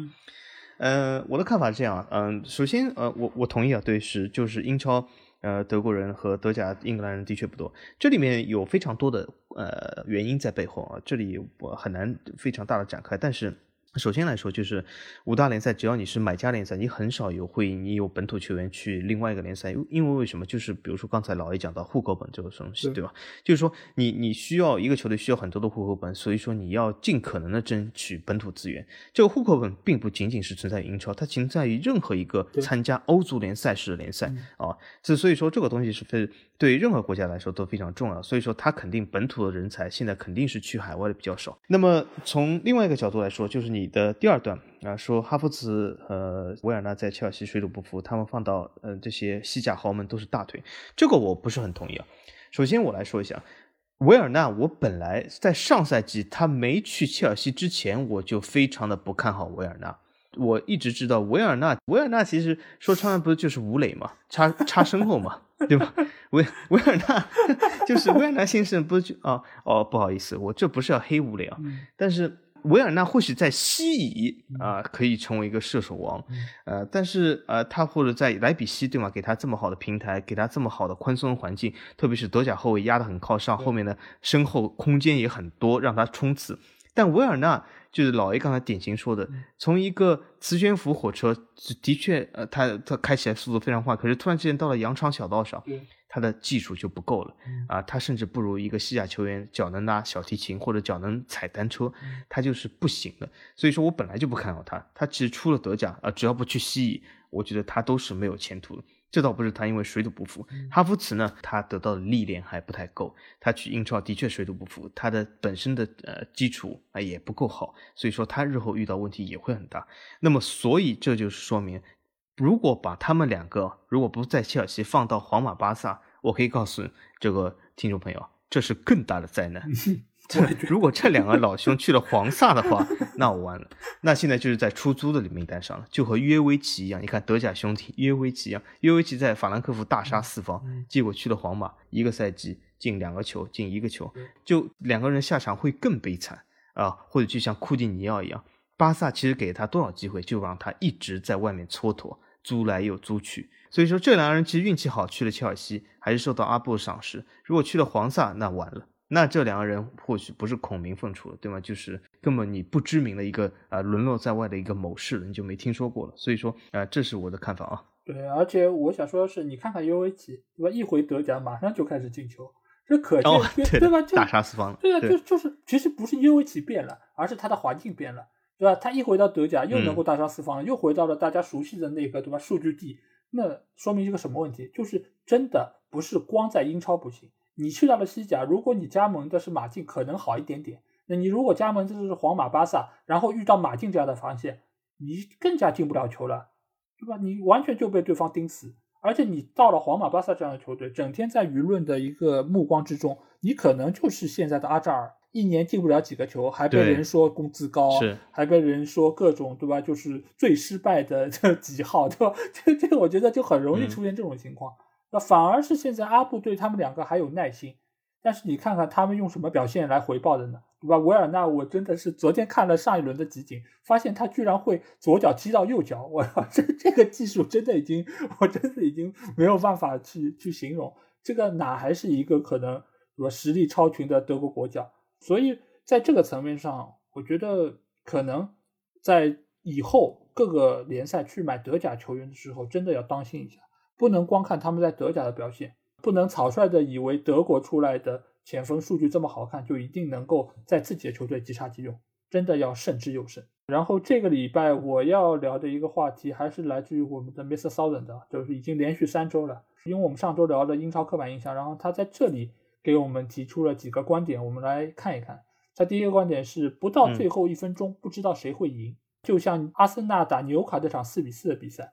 呃，我的看法是这样，嗯，首先，呃，我我同意啊，对，是就是英超，呃，德国人和德甲英格兰人的确不多，这里面有非常多的呃原因在背后啊，这里我很难非常大的展开，但是。首先来说，就是五大联赛，只要你是买家联赛，你很少有会你有本土球员去另外一个联赛，因为为什么？就是比如说刚才老 A 讲到户口本这个东西，对吧？就是说你你需要一个球队需要很多的户口本，所以说你要尽可能的争取本土资源。这个户口本并不仅仅是存在于英超，它存在于任何一个参加欧足联赛事的联赛啊。这所以说这个东西是非对任何国家来说都非常重要。所以说它肯定本土的人才现在肯定是去海外的比较少。那么从另外一个角度来说，就是你。的第二段啊，说哈弗茨和维尔纳在切尔西水土不服，他们放到呃这些西甲豪门都是大腿，这个我不是很同意啊。首先我来说一下，维尔纳，我本来在上赛季他没去切尔西之前，我就非常的不看好维尔纳。我一直知道维尔纳，维尔纳其实说穿了不是就是吴磊嘛，插插身后嘛，对吧？维维尔纳 *laughs* 就是维尔纳先生，不是就啊哦不好意思，我这不是要黑吴磊啊，但是。维尔纳或许在西乙啊可以成为一个射手王，呃，但是呃他或者在莱比锡对吗？给他这么好的平台，给他这么好的宽松环境，特别是德甲后卫压得很靠上，后面的身后空间也很多，让他冲刺。但维尔纳就是老 A 刚才典型说的，从一个磁悬浮火车，的确呃他他开起来速度非常快，可是突然之间到了羊肠小道上。他的技术就不够了啊，他甚至不如一个西甲球员脚能拉小提琴或者脚能踩单车，他就是不行的。所以说我本来就不看好他，他其实出了德甲啊，只要不去西乙，我觉得他都是没有前途的。这倒不是他因为水土不服，哈弗茨呢，他得到的历练还不太够，他去英超的确水土不服，他的本身的呃基础啊也不够好，所以说他日后遇到问题也会很大。那么所以这就是说明。如果把他们两个，如果不在切尔西放到皇马、巴萨，我可以告诉这个听众朋友，这是更大的灾难。*laughs* *laughs* 如果这两个老兄去了黄萨的话，*laughs* 那我完了。那现在就是在出租的名单上了，就和约维奇一样。你看德甲兄弟约维奇一样，约维奇在法兰克福大杀四方，结果去了皇马，一个赛季进两个球，进一个球，就两个人下场会更悲惨啊。或者就像库蒂尼奥一样。巴萨其实给他多少机会，就让他一直在外面蹉跎，租来又租去。所以说这两个人其实运气好，去了切尔西还是受到阿布赏识。如果去了黄萨，那完了，那这两个人或许不是孔明凤雏了，对吗？就是根本你不知名的一个啊，沦落在外的一个某士了，你就没听说过了。所以说呃，这是我的看法啊。对，而且我想说的是，你看看尤维奇，对吧？一回德甲马上就开始进球，这可见对吧？就大杀四方。对啊，就就是其实不是尤维奇变了，而是他的环境变了。对吧？他一回到德甲，又能够大杀四方，又回到了大家熟悉的那个，对吧？数据地，那说明一个什么问题？就是真的不是光在英超不行。你去到了西甲，如果你加盟的是马竞，可能好一点点。那你如果加盟的是皇马、巴萨，然后遇到马竞这样的防线，你更加进不了球了，对吧？你完全就被对方盯死。而且你到了皇马、巴萨这样的球队，整天在舆论的一个目光之中，你可能就是现在的阿扎尔。一年进不了几个球，还被人说工资高，还被人说各种对吧？就是最失败的这 *laughs* 几号，对吧？*laughs* 这这个我觉得就很容易出现这种情况。那反而是现在阿布对他们两个还有耐心，但是你看看他们用什么表现来回报的呢？对吧？维尔纳，我真的是昨天看了上一轮的集锦，发现他居然会左脚踢到右脚，我靠，这这个技术真的已经，我真的已经没有办法去去形容，这个哪还是一个可能说实力超群的德国国脚？所以在这个层面上，我觉得可能在以后各个联赛去买德甲球员的时候，真的要当心一下，不能光看他们在德甲的表现，不能草率的以为德国出来的前锋数据这么好看，就一定能够在自己的球队即插即用，真的要慎之又慎。然后这个礼拜我要聊的一个话题，还是来自于我们的 Mr. Thousand 的，就是已经连续三周了，因为我们上周聊了英超刻板印象，然后他在这里。给我们提出了几个观点，我们来看一看。他第一个观点是，不到最后一分钟，不知道谁会赢，就像阿森纳打纽卡这场四比四的比赛。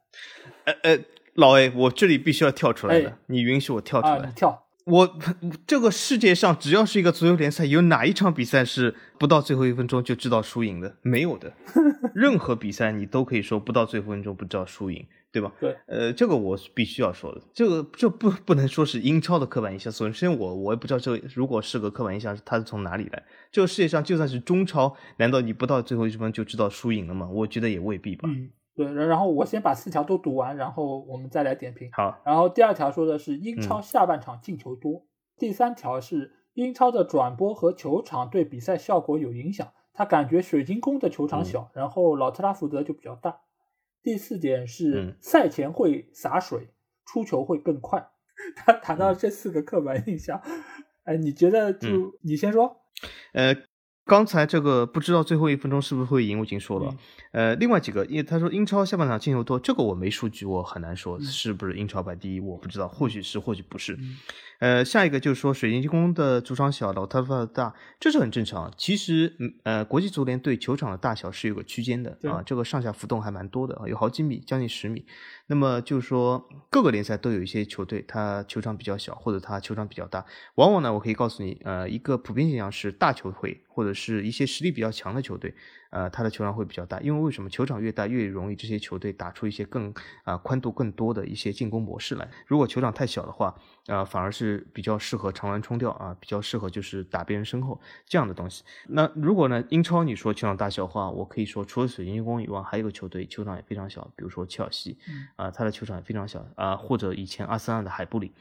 呃呃，老 A，我这里必须要跳出来的，你允许我跳出来？跳。我这个世界上只要是一个足球联赛，有哪一场比赛是不到最后一分钟就知道输赢的？没有的。*laughs* 任何比赛你都可以说不到最后一分钟不知道输赢，对吧？对。呃，这个我必须要说的，这个这不不能说是英超的刻板印象。首先，我我也不知道这如果是个刻板印象，它是从哪里来？这个世界上就算是中超，难道你不到最后一分钟就知道输赢了吗？我觉得也未必吧。嗯，对。然后我先把四条都读完，然后我们再来点评。好。然后第二条说的是英超下半场进球多。第三条是英超的转播和球场对比赛效果有影响，他感觉水晶宫的球场小，然后老特拉福德就比较大。第四点是赛前会洒水，出球会更快。*laughs* 他谈到这四个刻板印象，哎，你觉得就你先说？呃。刚才这个不知道最后一分钟是不是会赢，我已经说了。呃，另外几个，因为他说英超下半场进球多，这个我没数据，我很难说是不是英超排第一，我不知道，或许是，或许不是。呃，下一个就是说水晶宫的主场小，老特拉福德大，这是很正常。其实，呃，国际足联对球场的大小是有个区间的啊，这个上下浮动还蛮多的，有好几米，将近十米。那么就是说，各个联赛都有一些球队，它球场比较小，或者它球场比较大。往往呢，我可以告诉你，呃，一个普遍现象是大球会或者是一些实力比较强的球队。呃，它的球场会比较大，因为为什么球场越大越容易这些球队打出一些更啊宽度更多的一些进攻模式来。如果球场太小的话，呃，反而是比较适合长传冲吊啊，比较适合就是打别人身后这样的东西。那如果呢，英超你说球场大小的话，我可以说除了水晶宫以外，还有一个球队球场也非常小，比如说切尔西，啊，它的球场也非常小啊，或者以前阿森纳的海布里，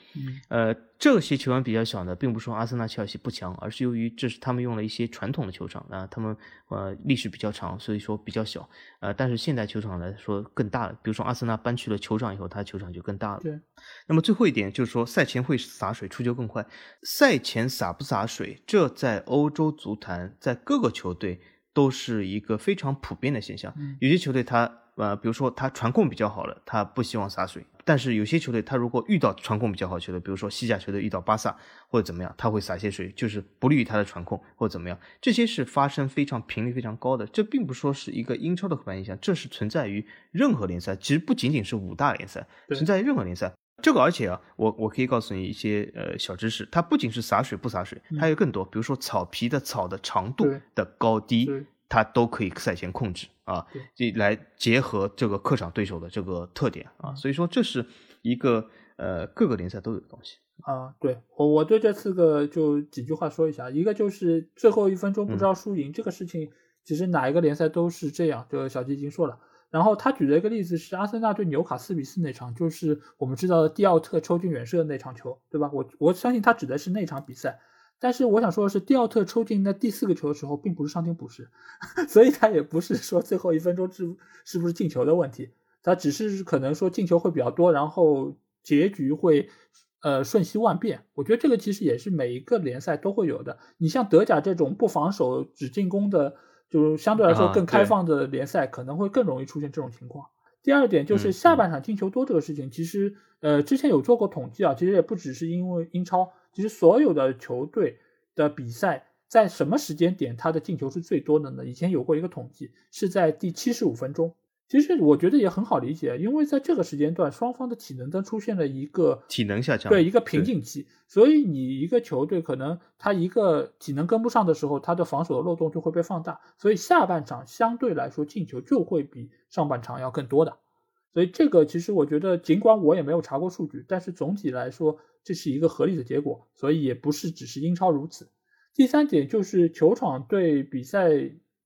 呃。这些球场比较小呢，并不是说阿森纳、切尔西不强，而是由于这是他们用了一些传统的球场啊，他们呃历史比较长，所以说比较小。呃，但是现代球场来说更大了，比如说阿森纳搬去了球场以后，它球场就更大了。对。那么最后一点就是说，赛前会洒水，出球更快。赛前洒不洒水，这在欧洲足坛，在各个球队都是一个非常普遍的现象。有些球队他呃，比如说他传控比较好了，他不希望洒水。但是有些球队，他如果遇到传控比较好球队，比如说西甲球队遇到巴萨或者怎么样，他会洒些水，就是不利于他的传控或者怎么样。这些是发生非常频率非常高的，这并不说是一个英超的刻板印象，这是存在于任何联赛，其实不仅仅是五大联赛，存在于任何联赛。这个而且啊，我我可以告诉你一些呃小知识，它不仅是洒水不洒水，还有更多，比如说草皮的草的长度的高低。它都可以赛前控制啊，来结合这个客场对手的这个特点啊，所以说这是一个呃各个联赛都有的东西啊。对我我对这四个就几句话说一下，一个就是最后一分钟不知道输赢这个事情，其实哪一个联赛都是这样，就小吉已经说了。然后他举了一个例子是阿森纳对纽卡四比四那场，就是我们知道的蒂奥特抽进远射的那场球，对吧？我我相信他指的是那场比赛。但是我想说的是，蒂奥特抽进那第四个球的时候，并不是伤停补时，*laughs* 所以他也不是说最后一分钟是是不是进球的问题，他只是可能说进球会比较多，然后结局会呃瞬息万变。我觉得这个其实也是每一个联赛都会有的。你像德甲这种不防守只进攻的，就相对来说更开放的联赛，可能会更容易出现这种情况。第二点就是下半场进球多这个事情，其实呃之前有做过统计啊，其实也不只是因为英超。其实所有的球队的比赛，在什么时间点他的进球是最多的呢？以前有过一个统计，是在第七十五分钟。其实我觉得也很好理解，因为在这个时间段，双方的体能都出现了一个体能下降，对一个瓶颈期。所以你一个球队可能他一个体能跟不上的时候，他的防守的漏洞就会被放大，所以下半场相对来说进球就会比上半场要更多的。所以这个其实我觉得，尽管我也没有查过数据，但是总体来说这是一个合理的结果。所以也不是只是英超如此。第三点就是球场对比赛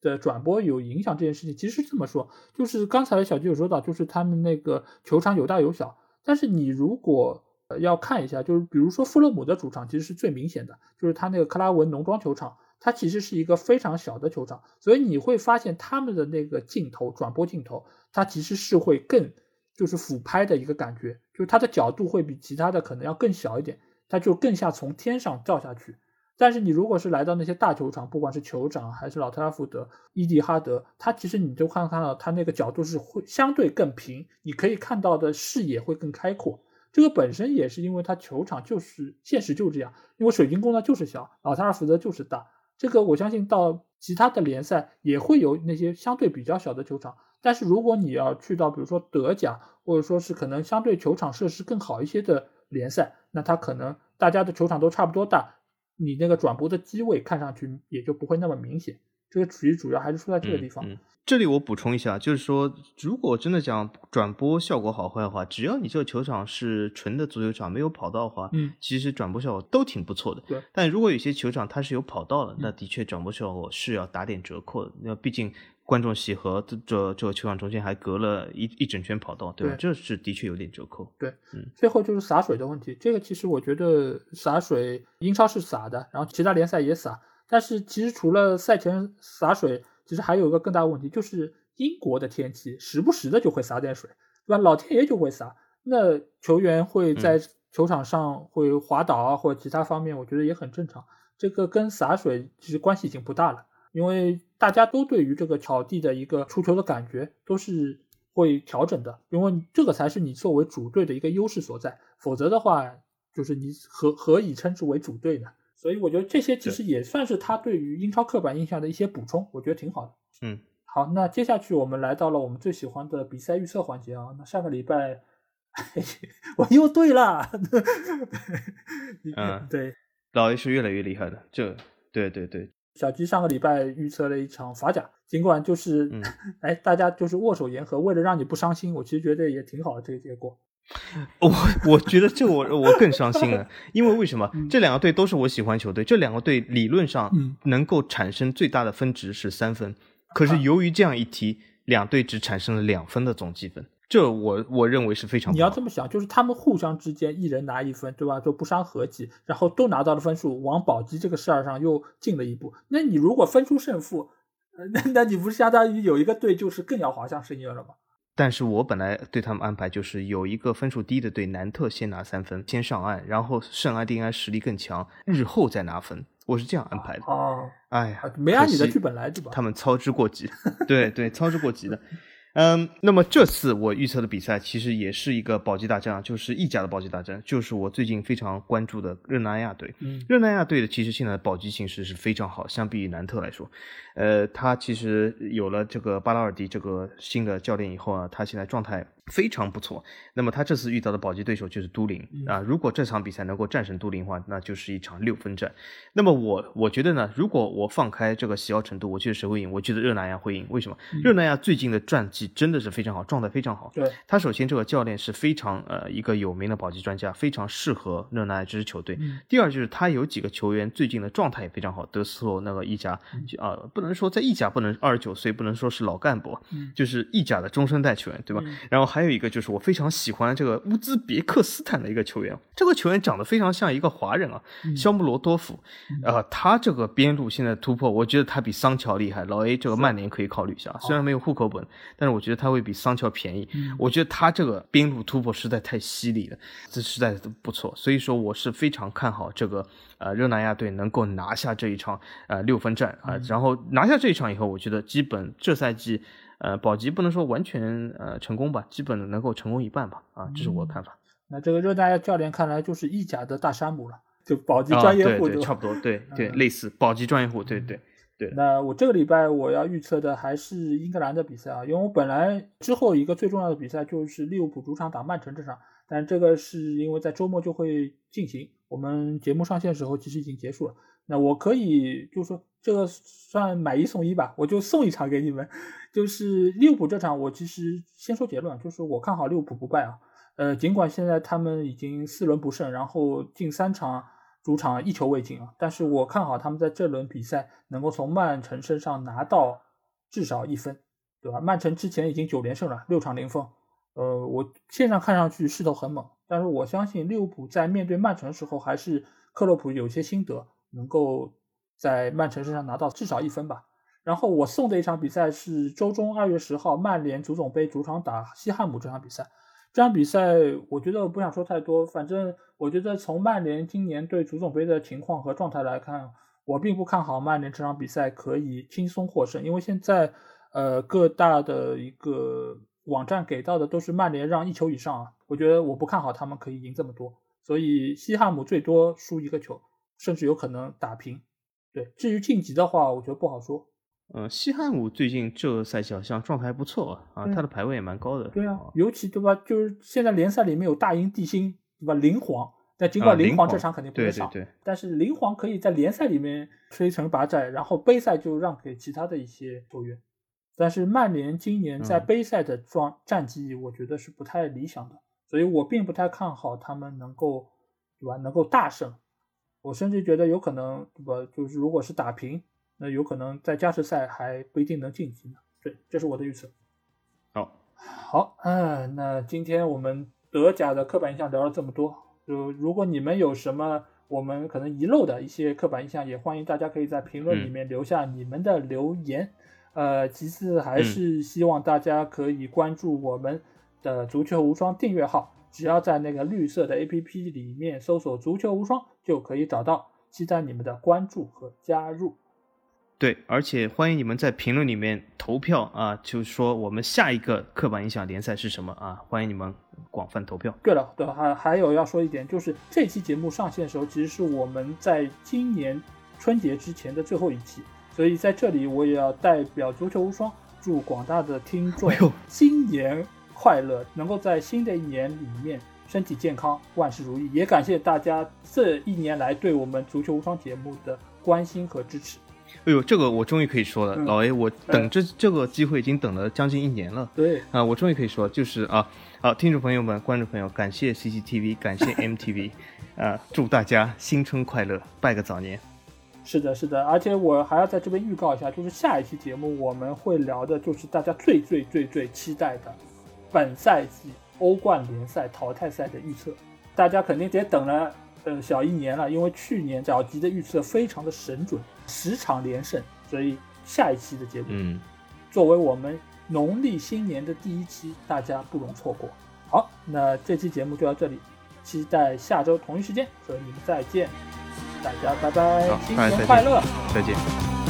的转播有影响这件事情，其实是这么说，就是刚才小吉有说到，就是他们那个球场有大有小。但是你如果要看一下，就是比如说富勒姆的主场其实是最明显的，就是他那个克拉文农庄球场，它其实是一个非常小的球场，所以你会发现他们的那个镜头转播镜头。它其实是会更，就是俯拍的一个感觉，就是它的角度会比其他的可能要更小一点，它就更像从天上照下去。但是你如果是来到那些大球场，不管是酋长还是老特拉福德、伊蒂哈德，它其实你就看看到它那个角度是会相对更平，你可以看到的视野会更开阔。这个本身也是因为它球场就是现实就这样，因为水晶宫呢就是小，老特拉福德就是大。这个我相信到其他的联赛也会有那些相对比较小的球场。但是如果你要去到比如说德甲，或者说是可能相对球场设施更好一些的联赛，那他可能大家的球场都差不多大，你那个转播的机位看上去也就不会那么明显。这个其实主要还是出在这个地方。嗯嗯这里我补充一下，就是说，如果真的讲转播效果好坏的话，只要你这个球场是纯的足球场，没有跑道的话，嗯，其实转播效果都挺不错的。对。但如果有些球场它是有跑道的，那的确转播效果是要打点折扣的。那毕竟观众席和这这这个球场中间还隔了一一整圈跑道，对吧？对这是的确有点折扣。对，嗯，最后就是洒水的问题。这个其实我觉得洒水，英超是洒的，然后其他联赛也洒。但是其实除了赛前洒水，其实还有一个更大的问题，就是英国的天气时不时的就会洒点水，对吧？老天爷就会洒，那球员会在球场上会滑倒啊，或者其他方面，我觉得也很正常。这个跟洒水其实关系已经不大了，因为大家都对于这个草地的一个出球的感觉都是会调整的，因为这个才是你作为主队的一个优势所在，否则的话，就是你何何以称之为主队呢？所以我觉得这些其实也算是他对于英超刻板印象的一些补充，我觉得挺好的。嗯，好，那接下去我们来到了我们最喜欢的比赛预测环节啊。那上个礼拜我又对了，嗯 *laughs* 对，老 A 是越来越厉害的，这对对对，小鸡上个礼拜预测了一场法甲，尽管就是，嗯 *laughs* 哎，大家就是握手言和，为了让你不伤心，我其实觉得也挺好的这个结果。我我觉得这我我更伤心了，*laughs* 因为为什么？嗯这两个队都是我喜欢球队，这两个队理论上嗯能够产生最大的分值是三分，可是由于这样一踢，两队只产生了两分的总积分，这我我认为是非常你要这么想，就是他们互相之间一人拿一分，对吧？就不伤和气，然后都拿到了分数，往保级这个事儿上又进了一步。那你如果分出胜负，呃那那你不是相当于有一个队就是更要滑向深渊了吗？但是我本来对他们安排就是有一个分数低的队，南特先拿三分，先上岸，然后圣安定安实力更强，日后再拿分，我是这样安排的。哦，哎呀啊，没按你的剧本来，对吧？他们操之过急，*laughs* 对对，操之过急的。嗯，那么这次我预测的比赛其实也是一个保级大战啊，就是意甲的保级大战，就是我最近非常关注的热那亚队。嗯热那亚队的其实现在的保级形势是非常好，相比于南特来说，呃，他其实有了这个巴拉尔迪这个新的教练以后啊，他现在状态非常不错。那么他这次遇到的保级对手就是都灵嗯啊，如果这场比赛能够战胜都灵的话，那就是一场六分战。那么我我觉得呢，如果我放开这个喜好程度，我觉得谁会赢？我觉得热那亚会赢。为什么？热那亚最近的战绩真的是非常好，状态非常好。对，他首先这个教练是非常呃一个有名的保级专家，非常适合热那亚这支球队。嗯第二就是他有几个球员最近的状态也非常好，德斯洛那个意甲啊、不能说在意甲不能二十九岁不能说是老干部，嗯就是意甲的中生代球员，对吧？嗯然后还有一个就是我非常喜欢这个乌兹别克斯坦的一个球员，这个球员长得非常像一个华人啊，嗯肖穆罗多夫，呃，他这个边路现在突破，我觉得他比桑乔厉害。老 A 这个曼联可以考虑一下，虽然没有户口本，但是我觉得他会比桑乔便宜。嗯我觉得他这个边路突破实在太犀利了，这实在不错。所以说我是非常看好这个呃热那亚队能够拿下这一场呃六分战啊、然后拿下这一场以后，我觉得基本这赛季呃保级不能说完全呃成功吧，基本能够成功一半吧啊，这是我的看法。那这个热带教练看来就是意甲的大山姆了，就保级啊，专业户，对对，差不多，对对，嗯类似保级专业户，对对对。那我这个礼拜我要预测的还是英格兰的比赛啊，因为我本来之后一个最重要的比赛就是利物浦主场打曼城这场，但这个是因为在周末就会进行，我们节目上线的时候其实已经结束了。那我可以就是说这个算买一送一吧，我就送一场给你们。就是利物浦这场，我其实先说结论，就是我看好利物浦不败啊。呃，尽管现在他们已经四轮不胜，然后近三场主场一球未进啊，但是我看好他们在这轮比赛能够从曼城身上拿到至少一分，对吧？曼城之前已经九连胜了，六场零封。呃，我线上看上去势头很猛，但是我相信利物浦在面对曼城时候，还是克洛普有些心得，能够在曼城身上拿到至少一分吧。然后我送的一场比赛是周中二月十号曼联足总杯主场打西汉姆这场比赛。这场比赛我觉得我不想说太多，反正我觉得从曼联今年对足总杯的情况和状态来看，我并不看好曼联这场比赛可以轻松获胜，因为现在呃各大的一个网站给到的都是曼联让一球以上啊，我觉得我不看好他们可以赢这么多，所以西汉姆最多输一个球，甚至有可能打平。对，至于晋级的话，我觉得不好说。呃，西汉姆最近这个赛季好像状态还不错啊，啊，他的排位也蛮高的。对啊，尤其对吧？就是现在联赛里面有大英帝星，对吧？灵皇，但尽管灵皇这场肯定不会上，对对对，但是灵皇可以在联赛里面吹城拔寨，然后杯赛就让给其他的一些球员。但是曼联今年在杯赛的状战绩，我觉得是不太理想的，所以我并不太看好他们能够，对吧？能够大胜。我甚至觉得有可能，对吧？就是如果是打平，那有可能在加时赛还不一定能晋级呢。对，这是我的预测。好，好，嗯，那今天我们德甲的刻板印象聊了这么多，就如果你们有什么我们可能遗漏的一些刻板印象，也欢迎大家可以在评论里面留下你们的留言。呃，其次还是希望大家可以关注我们的足球无双订阅号，只要在那个绿色的 APP 里面搜索“足球无双”就可以找到。期待你们的关注和加入。对，而且欢迎你们在评论里面投票啊，就是说我们下一个刻板印象联赛是什么啊？欢迎你们广泛投票。对了，对，还还有要说一点，就是这期节目上线的时候，其实是我们在今年春节之前的最后一期。所以在这里，我也要代表足球无双，祝广大的听众新年快乐，能够在新的一年里面身体健康，万事如意。也感谢大家这一年来对我们足球无双节目的关心和支持。哎呦，这个我终于可以说了，老 A，我等这这个机会已经等了将近一年了。对啊，我终于可以说，就是啊，好，听众朋友们、观众朋友，感谢 CCTV，感谢 *laughs* MTV，啊，祝大家新春快乐，拜个早年。是的，是的，而且我还要在这边预告一下，就是下一期节目我们会聊的，就是大家最最最最期待的本赛季欧冠联赛淘汰赛的预测。大家肯定得等了呃小一年了，因为去年小吉的预测非常的神准，十场连胜，所以下一期的节目，嗯，作为我们农历新年的第一期，大家不容错过。好，那这期节目就到这里，期待下周同一时间和你们再见。大家拜拜，新年快乐，再见。